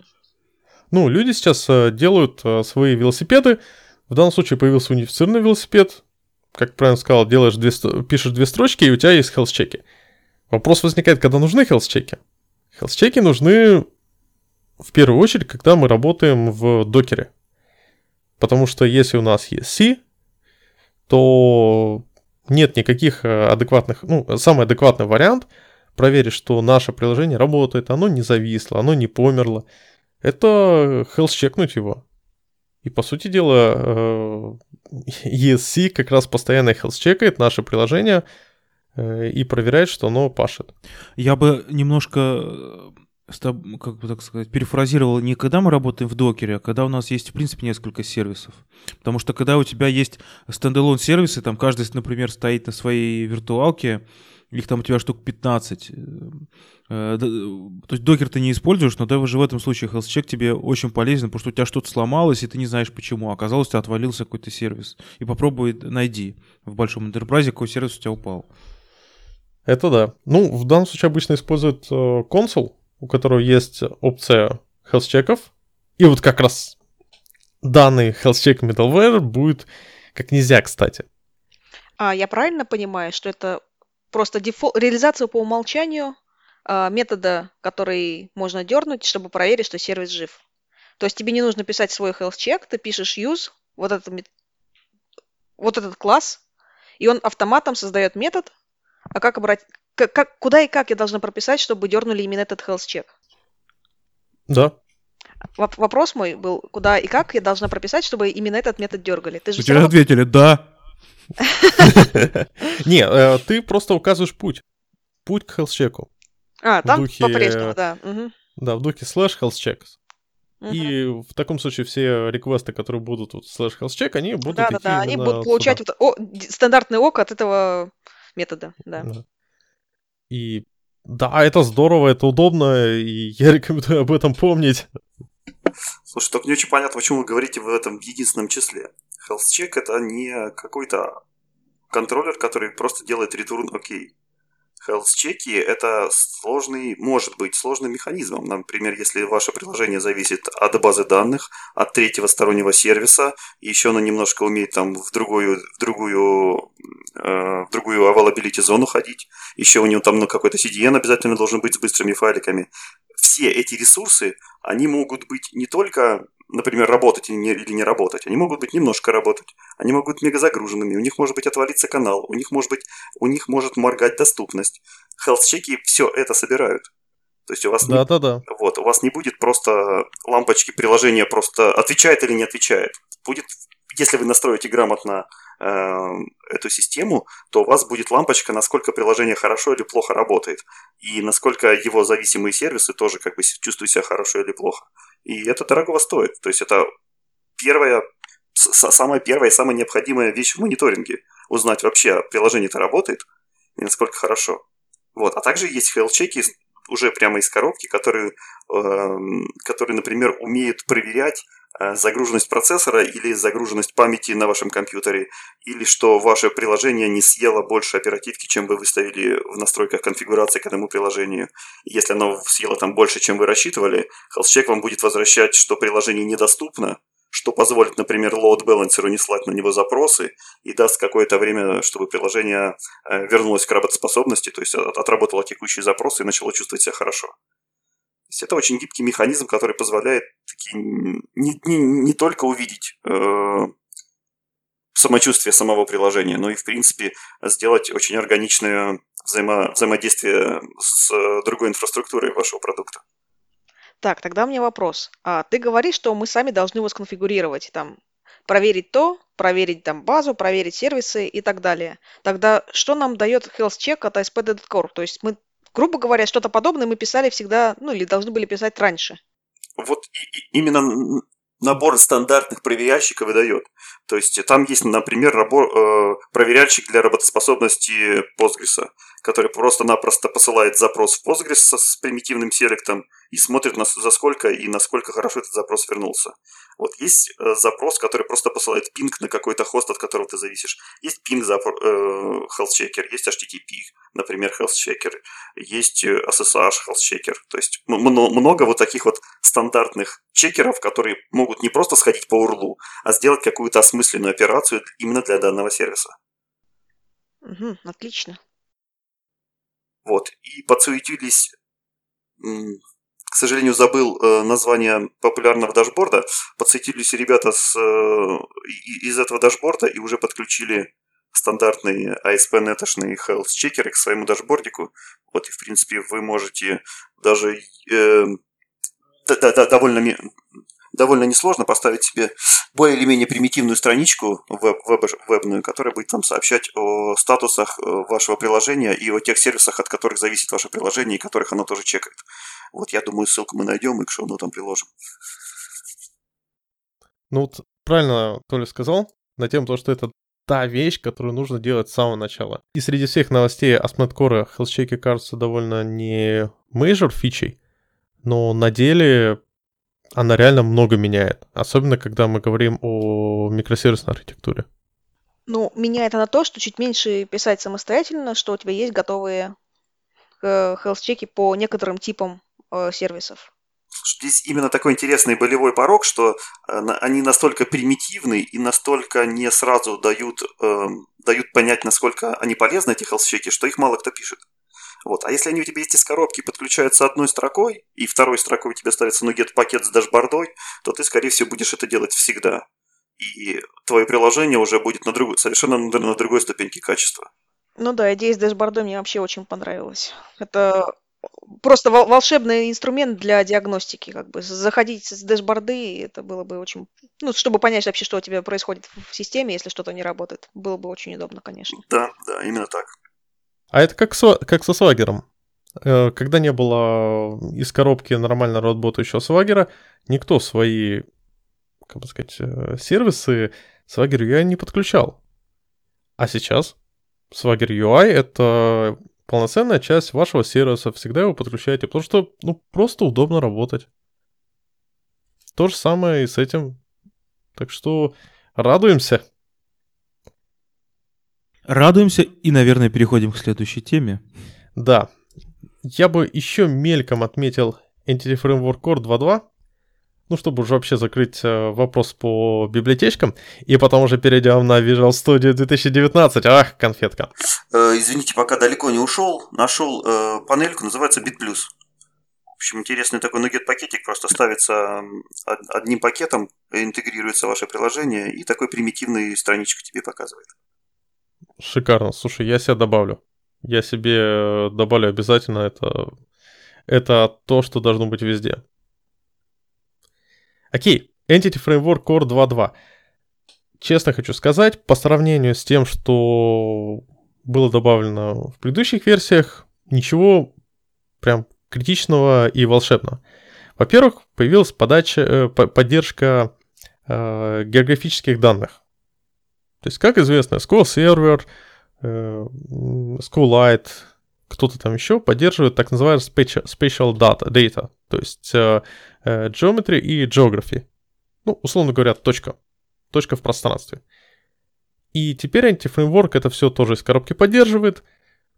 Ну, люди сейчас э, делают э, свои велосипеды. В данном случае появился унифицированный велосипед. Как правильно сказал, делаешь две, пишешь две строчки, и у тебя есть хелс-чеки. Вопрос возникает, когда нужны хелс-чеки? Хелс-чеки нужны в первую очередь, когда мы работаем в докере. Потому что если у нас есть C, то нет никаких э, адекватных, ну, самый адекватный вариант проверить, что наше приложение работает, оно не зависло, оно не померло, это health-чекнуть его. И, по сути дела, э, ESC как раз постоянно health-чекает наше приложение э, и проверяет, что оно пашет. Я бы немножко как бы так сказать, перефразировал не когда мы работаем в докере, а когда у нас есть, в принципе, несколько сервисов. Потому что когда у тебя есть стендалон сервисы, там каждый, например, стоит на своей виртуалке, их там у тебя штук 15. Э, э, то есть докер ты не используешь, но даже в этом случае health тебе очень полезен, потому что у тебя что-то сломалось, и ты не знаешь почему. Оказалось, у тебя отвалился какой-то сервис. И попробуй найди в большом интерпрайзе, какой сервис у тебя упал. Это да. Ну, в данном случае обычно используют э, у которого есть опция health чеков. И вот как раз данный health check middleware будет как нельзя, кстати. А я правильно понимаю, что это просто дефол... реализация по умолчанию а, метода, который можно дернуть, чтобы проверить, что сервис жив. То есть тебе не нужно писать свой health check, ты пишешь use, вот этот, вот этот класс, и он автоматом создает метод, а как, обрать, как, как, куда и как я должна прописать, чтобы дернули именно этот health check? Да. Воп- вопрос мой был, куда и как я должна прописать, чтобы именно этот метод дергали. Ты же Тебе равно... ответили, да. Не, э, ты просто указываешь путь. Путь к health. А, там по-прежнему, да. Да, в духе slash health check. И в таком случае все реквесты, которые будут вот health check, они будут да, идти да, да, они будут получать вот, о, стандартный ок от этого метода, да. да. И да, это здорово, это удобно, и я рекомендую об этом помнить. Слушай, только не очень понятно, почему вы говорите в этом единственном числе. Health check это не какой-то контроллер, который просто делает return окей. Health-чеки – это сложный, может быть сложным механизмом. Например, если ваше приложение зависит от базы данных, от третьего стороннего сервиса, и еще оно немножко умеет там в другую, в другую, э, в другую availability зону ходить, еще у него там ну, какой-то CDN обязательно должен быть с быстрыми файликами. Все эти ресурсы, они могут быть не только например, работать или не, или не работать. Они могут быть немножко работать, они могут быть мегазагруженными, у них может быть отвалиться канал, у них может быть, у них может моргать доступность. Health-чеки все это собирают. То есть у вас да, не, да, да. Вот, у вас не будет просто лампочки приложения просто отвечает или не отвечает. Будет, если вы настроите грамотно э, эту систему, то у вас будет лампочка, насколько приложение хорошо или плохо работает. И насколько его зависимые сервисы тоже как бы чувствуют себя хорошо или плохо. И это дорого стоит. То есть это первая, самая первая и самая необходимая вещь в мониторинге. Узнать вообще, приложение это работает и насколько хорошо. Вот. А также есть health-чеки уже прямо из коробки, которые, эм, которые например, умеют проверять Э, загруженность процессора или загруженность памяти на вашем компьютере, или что ваше приложение не съело больше оперативки, чем вы выставили в настройках конфигурации к этому приложению. Если оно съело там больше, чем вы рассчитывали, HealthCheck вам будет возвращать, что приложение недоступно, что позволит, например, load balancer не слать на него запросы и даст какое-то время, чтобы приложение э, вернулось к работоспособности, то есть отработало текущие запросы и начало чувствовать себя хорошо есть это очень гибкий механизм, который позволяет таки, не, не, не только увидеть э, самочувствие самого приложения, но и, в принципе, сделать очень органичное взаимо, взаимодействие с другой инфраструктурой вашего продукта. Так, тогда у меня вопрос. А, ты говоришь, что мы сами должны его сконфигурировать, там, проверить то, проверить там базу, проверить сервисы и так далее. Тогда что нам дает health check от ASP.core? То есть мы грубо говоря, что-то подобное мы писали всегда, ну или должны были писать раньше. Вот и, и, именно набор стандартных проверяльщиков выдает. То есть там есть, например, набор, э, проверяльщик для работоспособности Postgres, который просто-напросто посылает запрос в Postgres с примитивным селектом и смотрит, на, за сколько и насколько хорошо этот запрос вернулся. Вот есть э, запрос, который просто посылает пинг на какой-то хост, от которого ты зависишь. Есть пинг за э, health checker, есть HTTP, например, health checker, есть SSH health checker. То есть много вот таких вот стандартных чекеров, которые могут не просто сходить по урлу, а сделать какую-то осмысленную операцию именно для данного сервиса. Угу, отлично. Вот. И подсуетились, к сожалению, забыл э, название популярного дашборда, подсуетились ребята с, э, из этого дашборда и уже подключили стандартные ASP.NET-шные health чекеры к своему дашбордику. Вот и, в принципе, вы можете даже э, да, да, довольно, довольно несложно поставить себе более или менее примитивную страничку веб, веб, вебную, которая будет там сообщать о статусах э, вашего приложения и о тех сервисах, от которых зависит ваше приложение и которых оно тоже чекает. Вот я думаю, ссылку мы найдем и к шоу там приложим. Ну вот правильно Толя сказал на тему то, что это та вещь, которую нужно делать с самого начала. И среди всех новостей о SmartCore HealthCheck кажется довольно не major фичей, но на деле она реально много меняет. Особенно, когда мы говорим о микросервисной архитектуре. Ну, меняет она то, что чуть меньше писать самостоятельно, что у тебя есть готовые э, health-чеки по некоторым типам э, сервисов. Здесь именно такой интересный болевой порог, что э, они настолько примитивны и настолько не сразу дают, э, дают понять, насколько они полезны, эти health-чеки, что их мало кто пишет. Вот. А если они у тебя есть из коробки, подключаются одной строкой, и второй строкой у тебя ставится нугет пакет с дашбордой, то ты, скорее всего, будешь это делать всегда. И твое приложение уже будет на другой, совершенно на другой ступеньке качества. Ну да, идея с дашбордой мне вообще очень понравилась. Это просто волшебный инструмент для диагностики, как бы заходить с дашборды, это было бы очень, ну, чтобы понять вообще, что у тебя происходит в системе, если что-то не работает, было бы очень удобно, конечно. Да, да, именно так. А это как, со, как со свагером. Э, когда не было из коробки нормально работающего свагера, никто свои, как бы сказать, э, сервисы Swagger UI не подключал. А сейчас Swagger UI — это полноценная часть вашего сервиса, всегда его подключаете, потому что, ну, просто удобно работать. То же самое и с этим. Так что радуемся. Радуемся и, наверное, переходим к следующей теме. Да. Я бы еще мельком отметил Entity Framework Core 2.2, ну, чтобы уже вообще закрыть э, вопрос по библиотечкам, и потом уже перейдем на Visual Studio 2019. Ах, конфетка. Э, извините, пока далеко не ушел, нашел э, панельку, называется BitPlus. В общем, интересный такой нугет пакетик, просто ставится одним пакетом, интегрируется ваше приложение, и такой примитивный страничку тебе показывает. Шикарно. Слушай, я себя добавлю. Я себе э, добавлю обязательно. Это, это то, что должно быть везде. Окей. Entity Framework Core 2.2. Честно хочу сказать, по сравнению с тем, что было добавлено в предыдущих версиях, ничего прям критичного и волшебного. Во-первых, появилась подача, э, поддержка э, географических данных. То есть, как известно, SQL Server, э, SQLite, кто-то там еще поддерживает так называемый spatial, data, data, то есть э, geometry и geography. Ну, условно говоря, точка. Точка в пространстве. И теперь антифреймворк это все тоже из коробки поддерживает,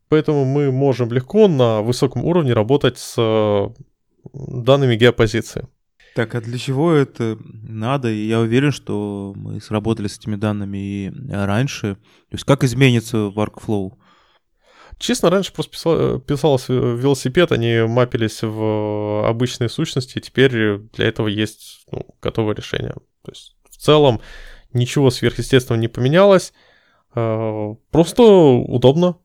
поэтому мы можем легко на высоком уровне работать с э, данными геопозиции. Так, а для чего это надо? И я уверен, что мы сработали с этими данными и раньше. То есть как изменится workflow? Честно, раньше просто писал, писалось велосипед, они мапились в обычные сущности, теперь для этого есть ну, готовое решение. То есть в целом ничего сверхъестественного не поменялось, а, просто удобно,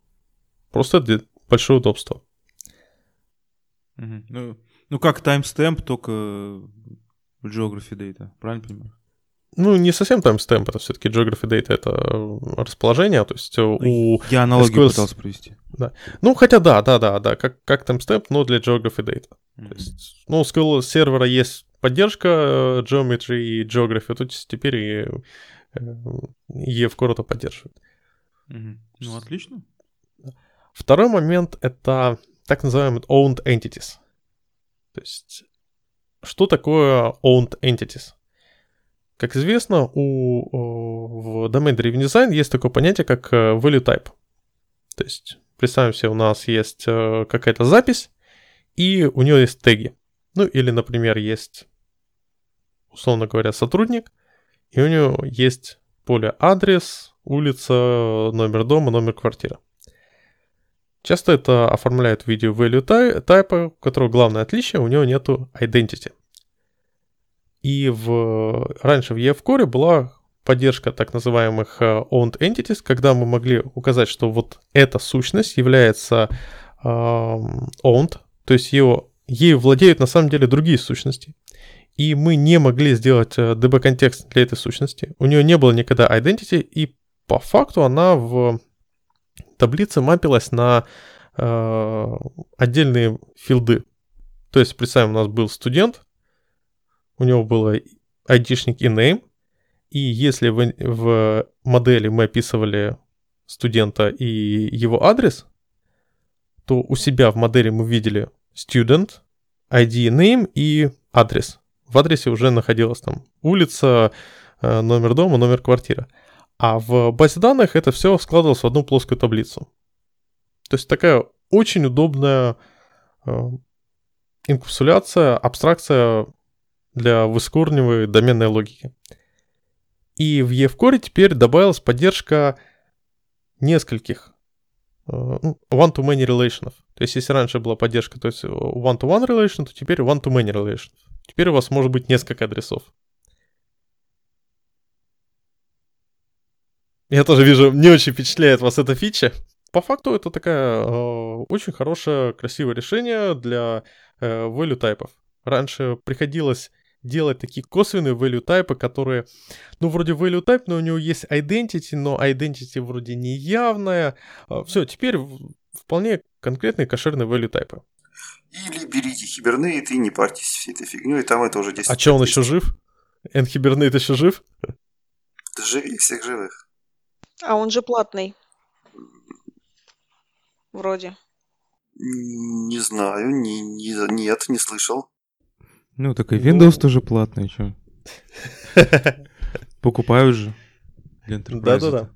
просто большое удобство. Ну, ну как таймстемп, только в Geography Data, правильно понимаю? Ну, не совсем таймстемп, это все-таки Geography Data, это расположение, то есть ну, у... Я аналогию SQL... пытался провести. Да. Ну, хотя да, да, да, да, как, как таймстемп, но для Geography Data. Mm-hmm. То есть, ну, у SQL сервера есть поддержка э, Geometry и Geography, то есть теперь и EF Core это поддерживает. Mm-hmm. Ну, отлично. Второй момент — это так называемые owned entities. То есть, что такое owned entities? Как известно, у, в Domain Driven Design есть такое понятие, как э, value type. То есть, представим себе, у нас есть э, какая-то запись, и у нее есть теги. Ну, или, например, есть, условно говоря, сотрудник, и у него есть поле адрес, улица, номер дома, номер квартиры. Часто это оформляют в виде value type, у которого главное отличие, у него нету identity. И в, раньше в EF Core была поддержка так называемых э, owned entities, когда мы могли указать, что вот эта сущность является э, owned, то есть ее, ею владеют на самом деле другие сущности. И мы не могли сделать э, DB-контекст для этой сущности. У нее не было никогда identity, и по факту она в таблице мапилась на э, отдельные филды. То есть, представим, у нас был студент, у него было айдишник и name, и если в, в модели мы описывали студента и его адрес, то у себя в модели мы видели student, ID, name и адрес. В адресе уже находилась там улица, э, номер дома, номер квартиры. А в базе данных это все складывалось в одну плоскую таблицу. То есть такая очень удобная э, инкапсуляция, абстракция для выскорнивой доменной логики. И в EFCore теперь добавилась поддержка нескольких э, ну, one-to-many relations. То есть, если раньше была поддержка, то есть one-to-one relation, то теперь one-to-many relations. Теперь у вас может быть несколько адресов. Я тоже вижу, не очень впечатляет вас эта фича. По факту это такая э, очень хорошее, красивое решение для э, value тайпов. Раньше приходилось делать такие косвенные value type, которые, ну, вроде value type, но у него есть identity, но identity вроде не явная. А, Все, теперь вполне конкретные кошерные value type. Или берите хибернейт и не парьтесь всей этой фигней, там это уже 10 А что, он еще жив? Энхибернейт еще жив? Живи всех живых. А он же платный. Вроде. Не знаю, не, не, нет, не слышал. Ну, так и Windows ну... тоже платный, что? Покупаю же. Да-да-да.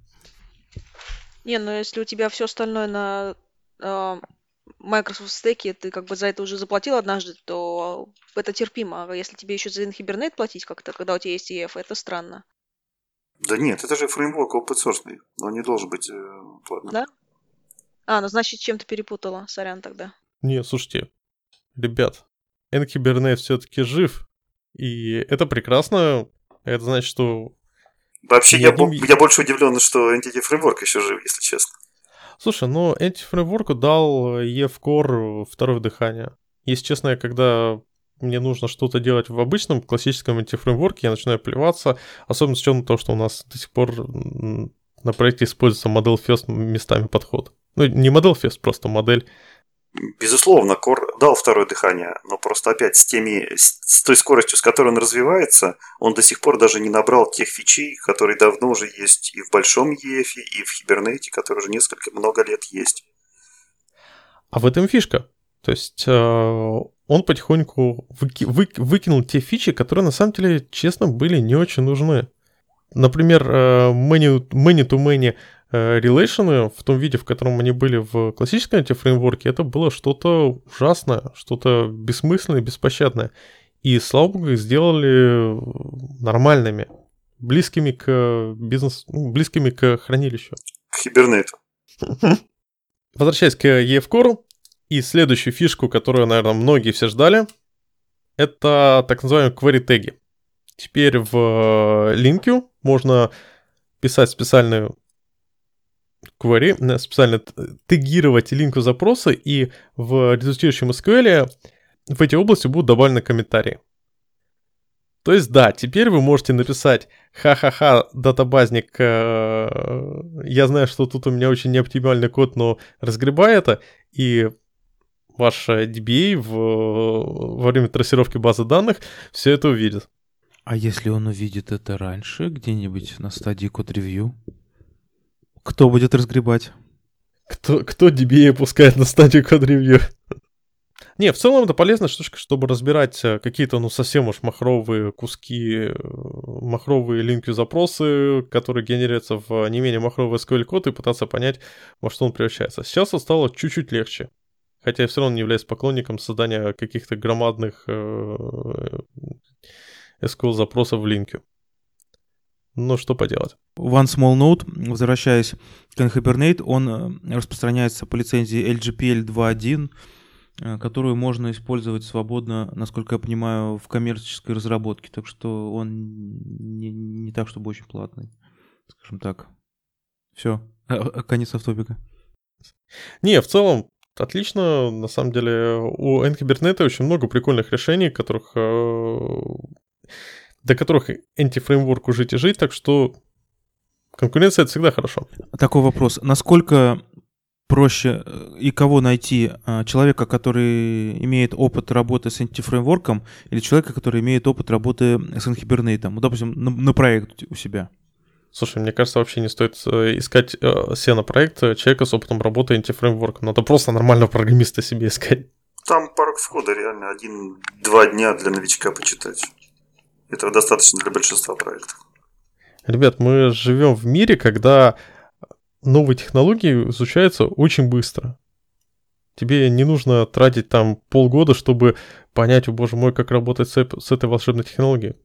Не, ну если у тебя все остальное на э, Microsoft стеке, ты как бы за это уже заплатил однажды, то это терпимо. А если тебе еще за Inhibernate платить как-то, когда у тебя есть EF, это странно. Да нет, это же фреймворк open source, он не должен быть э, платным. Да? А, ну значит, чем-то перепутала. Сорян тогда. Не, слушайте, ребят, Энкибернет все-таки жив. И это прекрасно. Это значит, что... Вообще, я, одним... я больше удивлен, что Entity Framework еще жив, если честно. Слушай, ну Entity Framework дал EF Core второе дыхание. Если честно, когда мне нужно что-то делать в обычном классическом Framework, я начинаю плеваться, особенно с учетом того, что у нас до сих пор на проекте используется модель First местами подход. Ну, не модель First, просто модель Безусловно, Кор дал второе дыхание, но просто опять с, теми, с той скоростью, с которой он развивается, он до сих пор даже не набрал тех фичей, которые давно уже есть и в большом EF, и в Хибернете, которые уже несколько много лет есть. А в этом фишка. То есть э, он потихоньку выки- вы- выкинул те фичи, которые на самом деле, честно, были не очень нужны. Например, э, many, many to many э, relation в том виде, в котором они были в классическом антифреймворке, это было что-то ужасное, что-то бессмысленное, беспощадное. И, слава богу, их сделали нормальными, близкими к бизнес, ну, близкими к хранилищу. К хибернету. Возвращаясь к EF Core, и следующую фишку, которую, наверное, многие все ждали, это так называемые query теги. Теперь в линке можно писать специальную query, э, специально тегировать линку запроса, и в результирующем SQL в эти области будут добавлены комментарии. То есть, да, теперь вы можете написать «Ха-ха-ха, датабазник, э, я знаю, что тут у меня очень неоптимальный код, но разгребай это», и ваш DBA в, во время трассировки базы данных все это увидит. А если он увидит это раньше, где-нибудь на стадии код-ревью? Кто будет разгребать? Кто, кто DBA пускает на стадию код-ревью? Не, в целом это полезная штучка, чтобы разбирать э, какие-то, ну, совсем уж махровые куски, э, махровые линки запросы, которые генерируются в не менее махровый SQL код и пытаться понять, во что он превращается. Сейчас это стало чуть-чуть легче. Хотя я все равно не являюсь поклонником создания каких-то громадных э, SQL запросов в линке. Ну, что поделать. One Small Note, возвращаясь к Hibernate, он распространяется по лицензии LGPL 2.1, Э, которую можно использовать свободно, насколько я понимаю, в коммерческой разработке. Так что он не, не так, чтобы очень платный. Скажем так. Все. А, конец автопика. Не, в целом, отлично. На самом деле, у N-Kubernetes очень много прикольных решений, которых, э, до которых антифреймворку жить и жить, так что конкуренция — это всегда хорошо. Такой вопрос. Насколько проще э, и кого найти? А, человека, который имеет опыт работы с антифреймворком или человека, который имеет опыт работы с Anhibernate? Ну, допустим, на, на проект у себя. Слушай, мне кажется, вообще не стоит э, искать э, себе на проект человека с опытом работы антифреймворком. Надо просто нормального программиста себе искать. Там порог входа реально один-два дня для новичка почитать. Этого достаточно для большинства проектов. Ребят, мы живем в мире, когда новые технологии изучаются очень быстро. Тебе не нужно тратить там полгода, чтобы понять, о боже мой, как работать с, с этой волшебной технологией.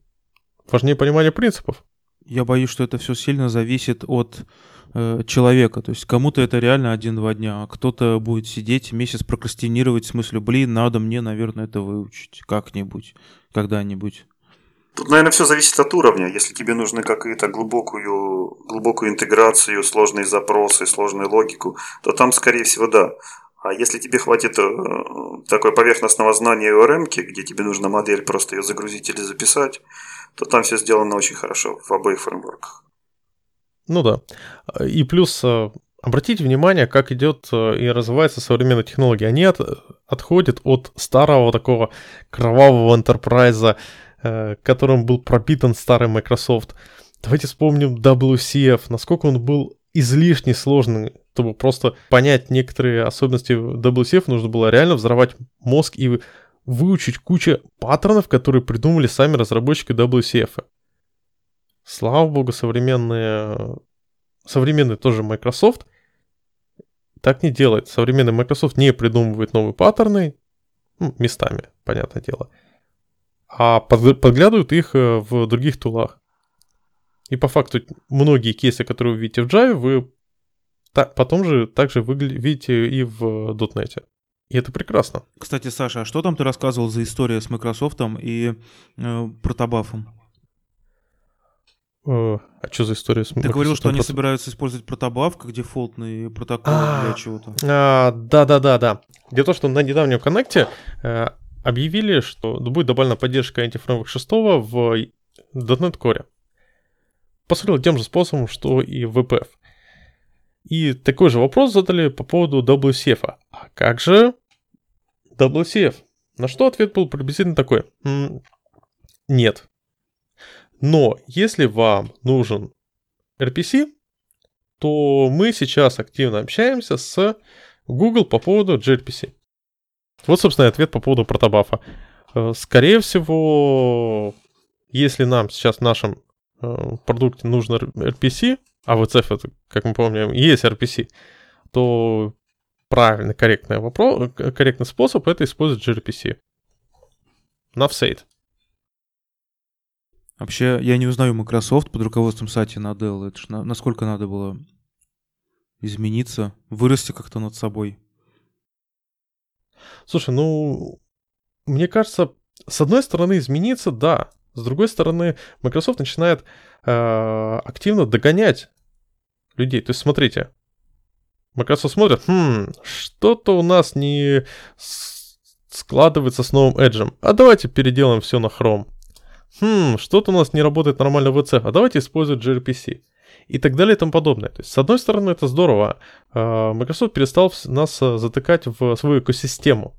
Важнее понимание принципов. Я боюсь, что это все сильно зависит от э, человека. То есть кому-то это реально один-два дня, а кто-то будет сидеть месяц прокрастинировать в смысле, блин, надо мне, наверное, это выучить как-нибудь, когда-нибудь. Тут, наверное, все зависит от уровня. Если тебе нужны какую-то глубокую, глубокую интеграцию, сложные запросы, сложную логику, то там, скорее всего, да. А если тебе хватит э, такой поверхностного знания ORM, где тебе нужна модель, просто ее загрузить или записать, то там все сделано очень хорошо в обоих фреймворках. Ну да. И плюс э, обратите внимание, как идет э, и развивается современная технология. Они от, отходят от старого такого кровавого enterprise Э, которым был пропитан старый Microsoft. Давайте вспомним WCF, насколько он был излишне сложный, чтобы просто понять некоторые особенности WCF, нужно было реально взорвать мозг и выучить кучу паттернов, которые придумали сами разработчики WCF. Слава богу, современные, современный тоже Microsoft так не делает. Современный Microsoft не придумывает новые паттерны, ну, местами, понятное дело а подглядывают их э, в других тулах. И по факту многие кейсы, которые вы видите в Java, вы потом же также видите и в .NET. И это прекрасно. Кстати, Саша, а что там ты рассказывал за история с Microsoft и э, протобафом? Э, а что за история с Ты говорил, что они собираются использовать протобаф как дефолтный протокол а, для чего-то. А, да-да-да-да. Дело в том, что на недавнем коннекте э, объявили, что будет добавлена поддержка антифреймворк 6 в .NET Core. Посмотрел тем же способом, что и в VPF. И такой же вопрос задали по поводу WCF. А как же WCF? На что ответ был приблизительно такой. Нет. Но если вам нужен RPC, то мы сейчас активно общаемся с Google по поводу gRPC. Вот, собственно, ответ по поводу протобафа. Э, скорее всего, если нам сейчас в нашем э, продукте нужно RPC, а в ECF это, как мы помним, есть RPC, то правильный, корректный, вопрос, корректный способ это использовать gRPC. Navsate. Вообще, я не узнаю Microsoft под руководством Сати Наделла. Это ж на, насколько надо было измениться, вырасти как-то над собой. Слушай, ну, мне кажется, с одной стороны, измениться, да. С другой стороны, Microsoft начинает э, активно догонять людей. То есть, смотрите, Microsoft смотрит, хм, что-то у нас не складывается с новым Edge. А давайте переделаем все на Chrome. Хм, что-то у нас не работает нормально в ECF, а давайте использовать gRPC. И так далее и тому подобное. То есть, с одной стороны, это здорово. А, Microsoft перестал нас а, затыкать в свою экосистему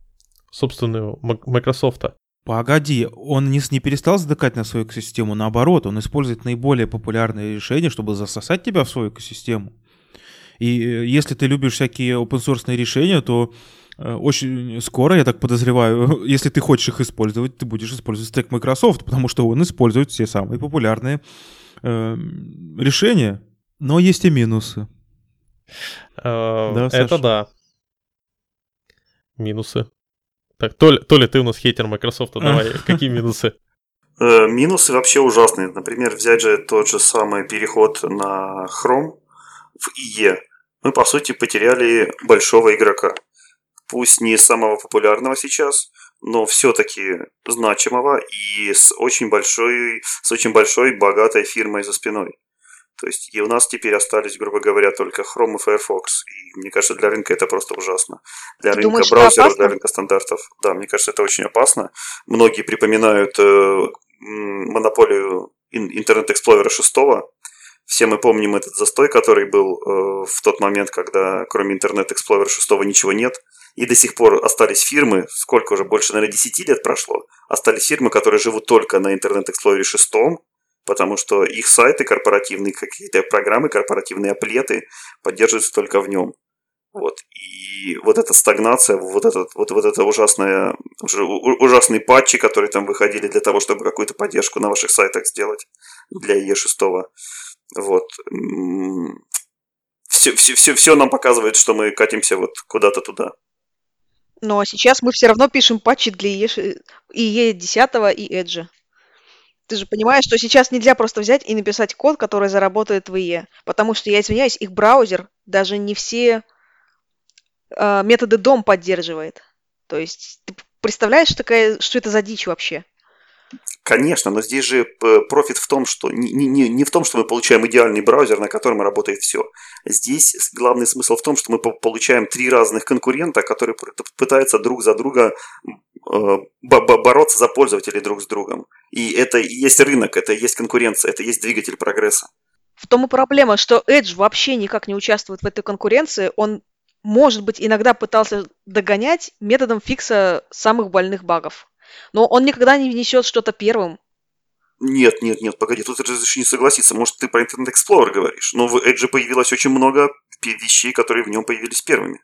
собственную Microsoft. Погоди, он не, не перестал затыкать на свою экосистему, наоборот, он использует наиболее популярные решения, чтобы засосать тебя в свою экосистему. И э, если ты любишь всякие open source решения, то э, очень скоро, я так подозреваю, если ты хочешь их использовать, ты будешь использовать стек Microsoft, потому что он использует все самые популярные э, решения. Но есть и минусы. Э, да, Это да. Минусы. Так, Толя, Толя, ты у нас хейтер Microsoft, давай, какие минусы? Минусы вообще ужасные. Например, взять же тот же самый переход на Chrome в IE мы, по сути, потеряли большого игрока. Пусть не самого популярного сейчас, но все-таки значимого и с очень большой, с очень большой богатой фирмой за спиной. То есть и у нас теперь остались, грубо говоря, только Chrome и Firefox. И мне кажется, для рынка это просто ужасно. Для Ты рынка думаешь, браузеров, для рынка стандартов. Да, мне кажется, это очень опасно. Многие припоминают э, монополию Internet Explorer 6, все мы помним этот застой, который был э, в тот момент, когда кроме Internet Explorer 6 ничего нет. И до сих пор остались фирмы, сколько уже, больше, наверное, 10 лет прошло, остались фирмы, которые живут только на Explorer 6, потому что их сайты корпоративные, какие-то программы, корпоративные аплеты поддерживаются только в нем. Вот. И вот эта стагнация, вот этот, вот, вот это ужасное, ужасные патчи, которые там выходили для того, чтобы какую-то поддержку на ваших сайтах сделать для E6, вот. Все, все, все, все нам показывает, что мы катимся вот куда-то туда. А сейчас мы все равно пишем патчи для IE 10 и Edge. Ты же понимаешь, что сейчас нельзя просто взять и написать код, который заработает в IE. Потому что, я извиняюсь, их браузер даже не все э, методы DOM поддерживает. То есть, ты представляешь, такая, что это за дичь вообще? Конечно, но здесь же э, профит в том, что не, не, не в том, что мы получаем идеальный браузер, на котором работает все. Здесь главный смысл в том, что мы получаем три разных конкурента, которые пытаются друг за друга э, бороться за пользователей друг с другом. И это и есть рынок, это и есть конкуренция, это и есть двигатель прогресса. В том и проблема, что Edge вообще никак не участвует в этой конкуренции. Он, может быть, иногда пытался догонять методом фикса самых больных багов. Но он никогда не внесет что-то первым. Нет, нет, нет, погоди, тут разреши не согласиться. Может, ты про Internet Explorer говоришь. Но в Edge появилось очень много вещей, которые в нем появились первыми.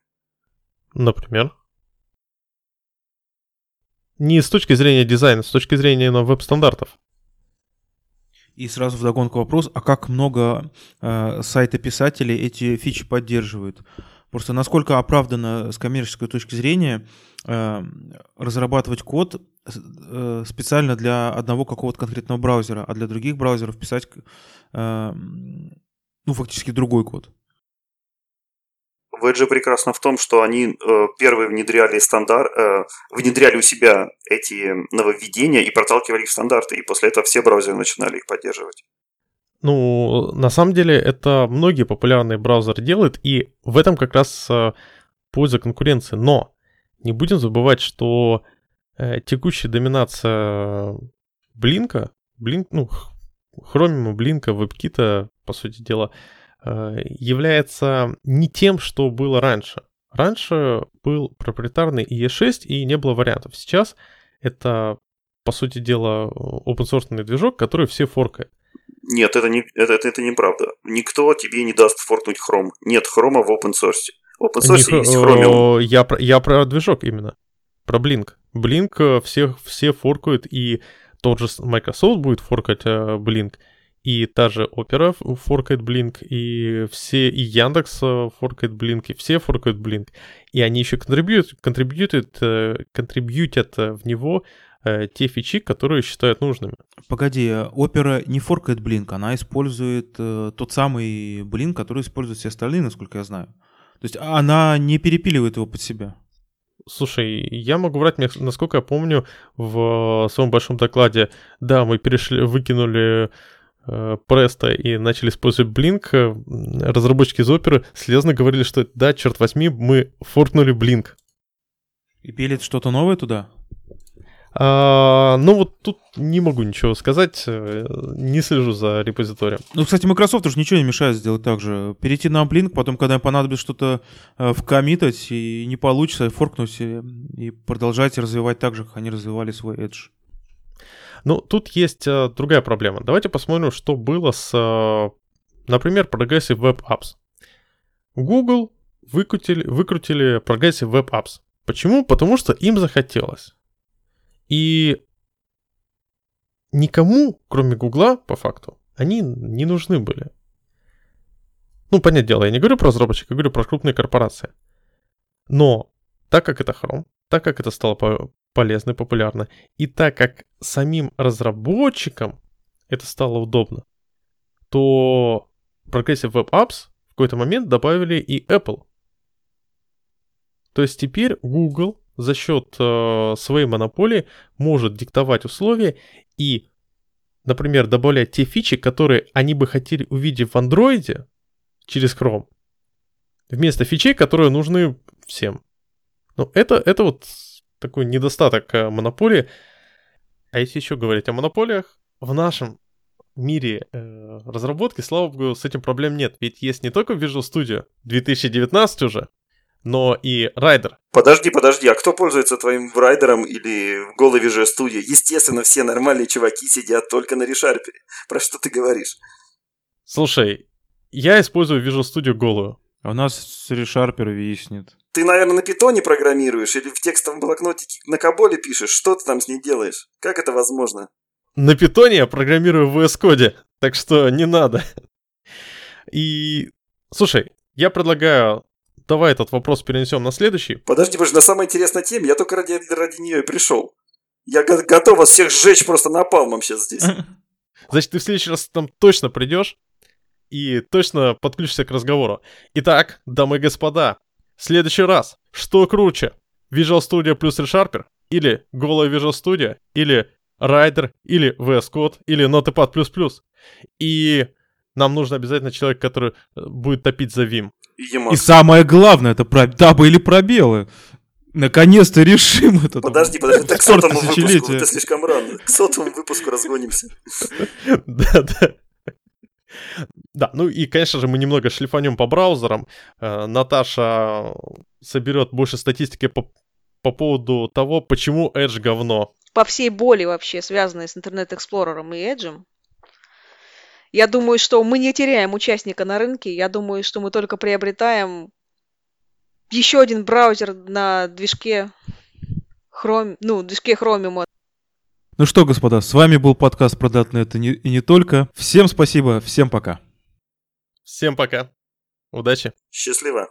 Например? Не с точки зрения дизайна, с точки зрения веб-стандартов. И сразу вдогонку вопрос, а как много э, сайты писателей эти фичи поддерживают? Просто насколько оправдано с коммерческой точки зрения э, разрабатывать код специально для одного какого-то конкретного браузера, а для других браузеров писать, э, ну, фактически другой код. В Edge прекрасно в том, что они э, первые внедряли стандарт, э, внедряли у себя эти нововведения и проталкивали их в стандарты, и после этого все браузеры начинали их поддерживать. Ну, на самом деле, это многие популярные браузеры делают, и в этом как раз э, польза конкуренции. Но не будем забывать, что э, текущая доминация Блинка, Блинк, ну, Chromium, Блинка, WebKit, по сути дела, э, является не тем, что было раньше. Раньше был проприетарный IE6 и не было вариантов. Сейчас это, по сути дела, open source движок, который все форкают. Нет, это, не, это, это, это неправда. Никто тебе не даст форкнуть Chrome. Нет хрома в open source. open source Не, есть э, Chromium. Я, я про движок именно. Про Blink. Blink э, все, все форкают, и тот же Microsoft будет форкать э, Blink, и та же Opera форкает Blink, и все, и Яндекс э, форкает Blink, и все форкают Blink. И они еще контрибьют, контрибьютят, э, контрибьютят э, в него э, те фичи, которые считают нужными. Погоди, Opera не форкает Blink, она использует э, тот самый Blink, который используют все остальные, насколько я знаю. То есть она не перепиливает его под себя. Слушай, я могу врать, насколько я помню, в своем большом докладе, да, мы перешли, выкинули э, Presto и начали использовать Blink, э, разработчики из оперы слезно говорили, что да, черт возьми, мы форкнули Blink. И пилит что-то новое туда? А, ну вот тут не могу ничего сказать, э, не слежу за репозиторием. Ну, кстати, Microsoft уже ничего не мешает сделать так же. Перейти на Blink, потом, когда им понадобится что-то э, вкоммитать, и не получится, форкнуть и, и продолжать развивать так же, как они развивали свой Edge. Ну, тут есть э, другая проблема. Давайте посмотрим, что было с, э, например, Progressive Web Apps. Google выкрутили, выкрутили Progressive Web Apps. Почему? Потому что им захотелось. И никому, кроме Гугла, по факту, они не нужны были. Ну, понятное дело, я не говорю про разработчиков, я говорю про крупные корпорации. Но так как это Chrome, так как это стало по- полезно и популярно, и так как самим разработчикам это стало удобно, то Progressive Web Apps в какой-то момент добавили и Apple. То есть теперь Google за счет э, своей монополии может диктовать условия и, например, добавлять те фичи, которые они бы хотели увидеть в Android через Chrome, вместо фичей, которые нужны всем. Ну, это, это вот такой недостаток э, монополии. А если еще говорить о монополиях, в нашем мире э, разработки, слава богу, с этим проблем нет. Ведь есть не только Visual Studio 2019 уже, но и Rider. Подожди, подожди, а кто пользуется твоим райдером или в голой Visual Studio? Естественно, все нормальные чуваки сидят только на решарпере. Про что ты говоришь? Слушай, я использую Visual Studio голую. А у нас ReSharper виснет. Ты, наверное, на питоне программируешь или в текстовом блокнотике на Каболе пишешь? Что ты там с ней делаешь? Как это возможно? На питоне я программирую в VS Code, так что не надо. И, слушай, я предлагаю, давай этот вопрос перенесем на следующий. Подожди, подожди, на самой интересной теме я только ради, ради нее и пришел. Я го- готов вас всех сжечь просто напалмом сейчас здесь. Значит, ты в следующий раз там точно придешь и точно подключишься к разговору. Итак, дамы и господа, в следующий раз, что круче? Visual Studio плюс ReSharper? Или голая Visual Studio? Или Rider? Или VS Code? Или Notepad++? И нам нужен обязательно человек, который э, будет топить за Vim. И И самое главное, это про дабы или пробелы. Наконец-то решим это. Подожди, подожди, это к сотому выпуску, это слишком рано. К сотому выпуску разгонимся. Да, да. Да, ну и, конечно же, мы немного шлифанем по браузерам. Э, Наташа соберет больше статистики по, по поводу того, почему Edge говно. По всей боли вообще, связанной с Интернет Эксплорером и Edge. Я думаю, что мы не теряем участника на рынке. Я думаю, что мы только приобретаем еще один браузер на движке Chrome, ну, движке Chromium. Ну что, господа, с вами был подкаст про и не, и не только. Всем спасибо, всем пока. Всем пока. Удачи. Счастливо.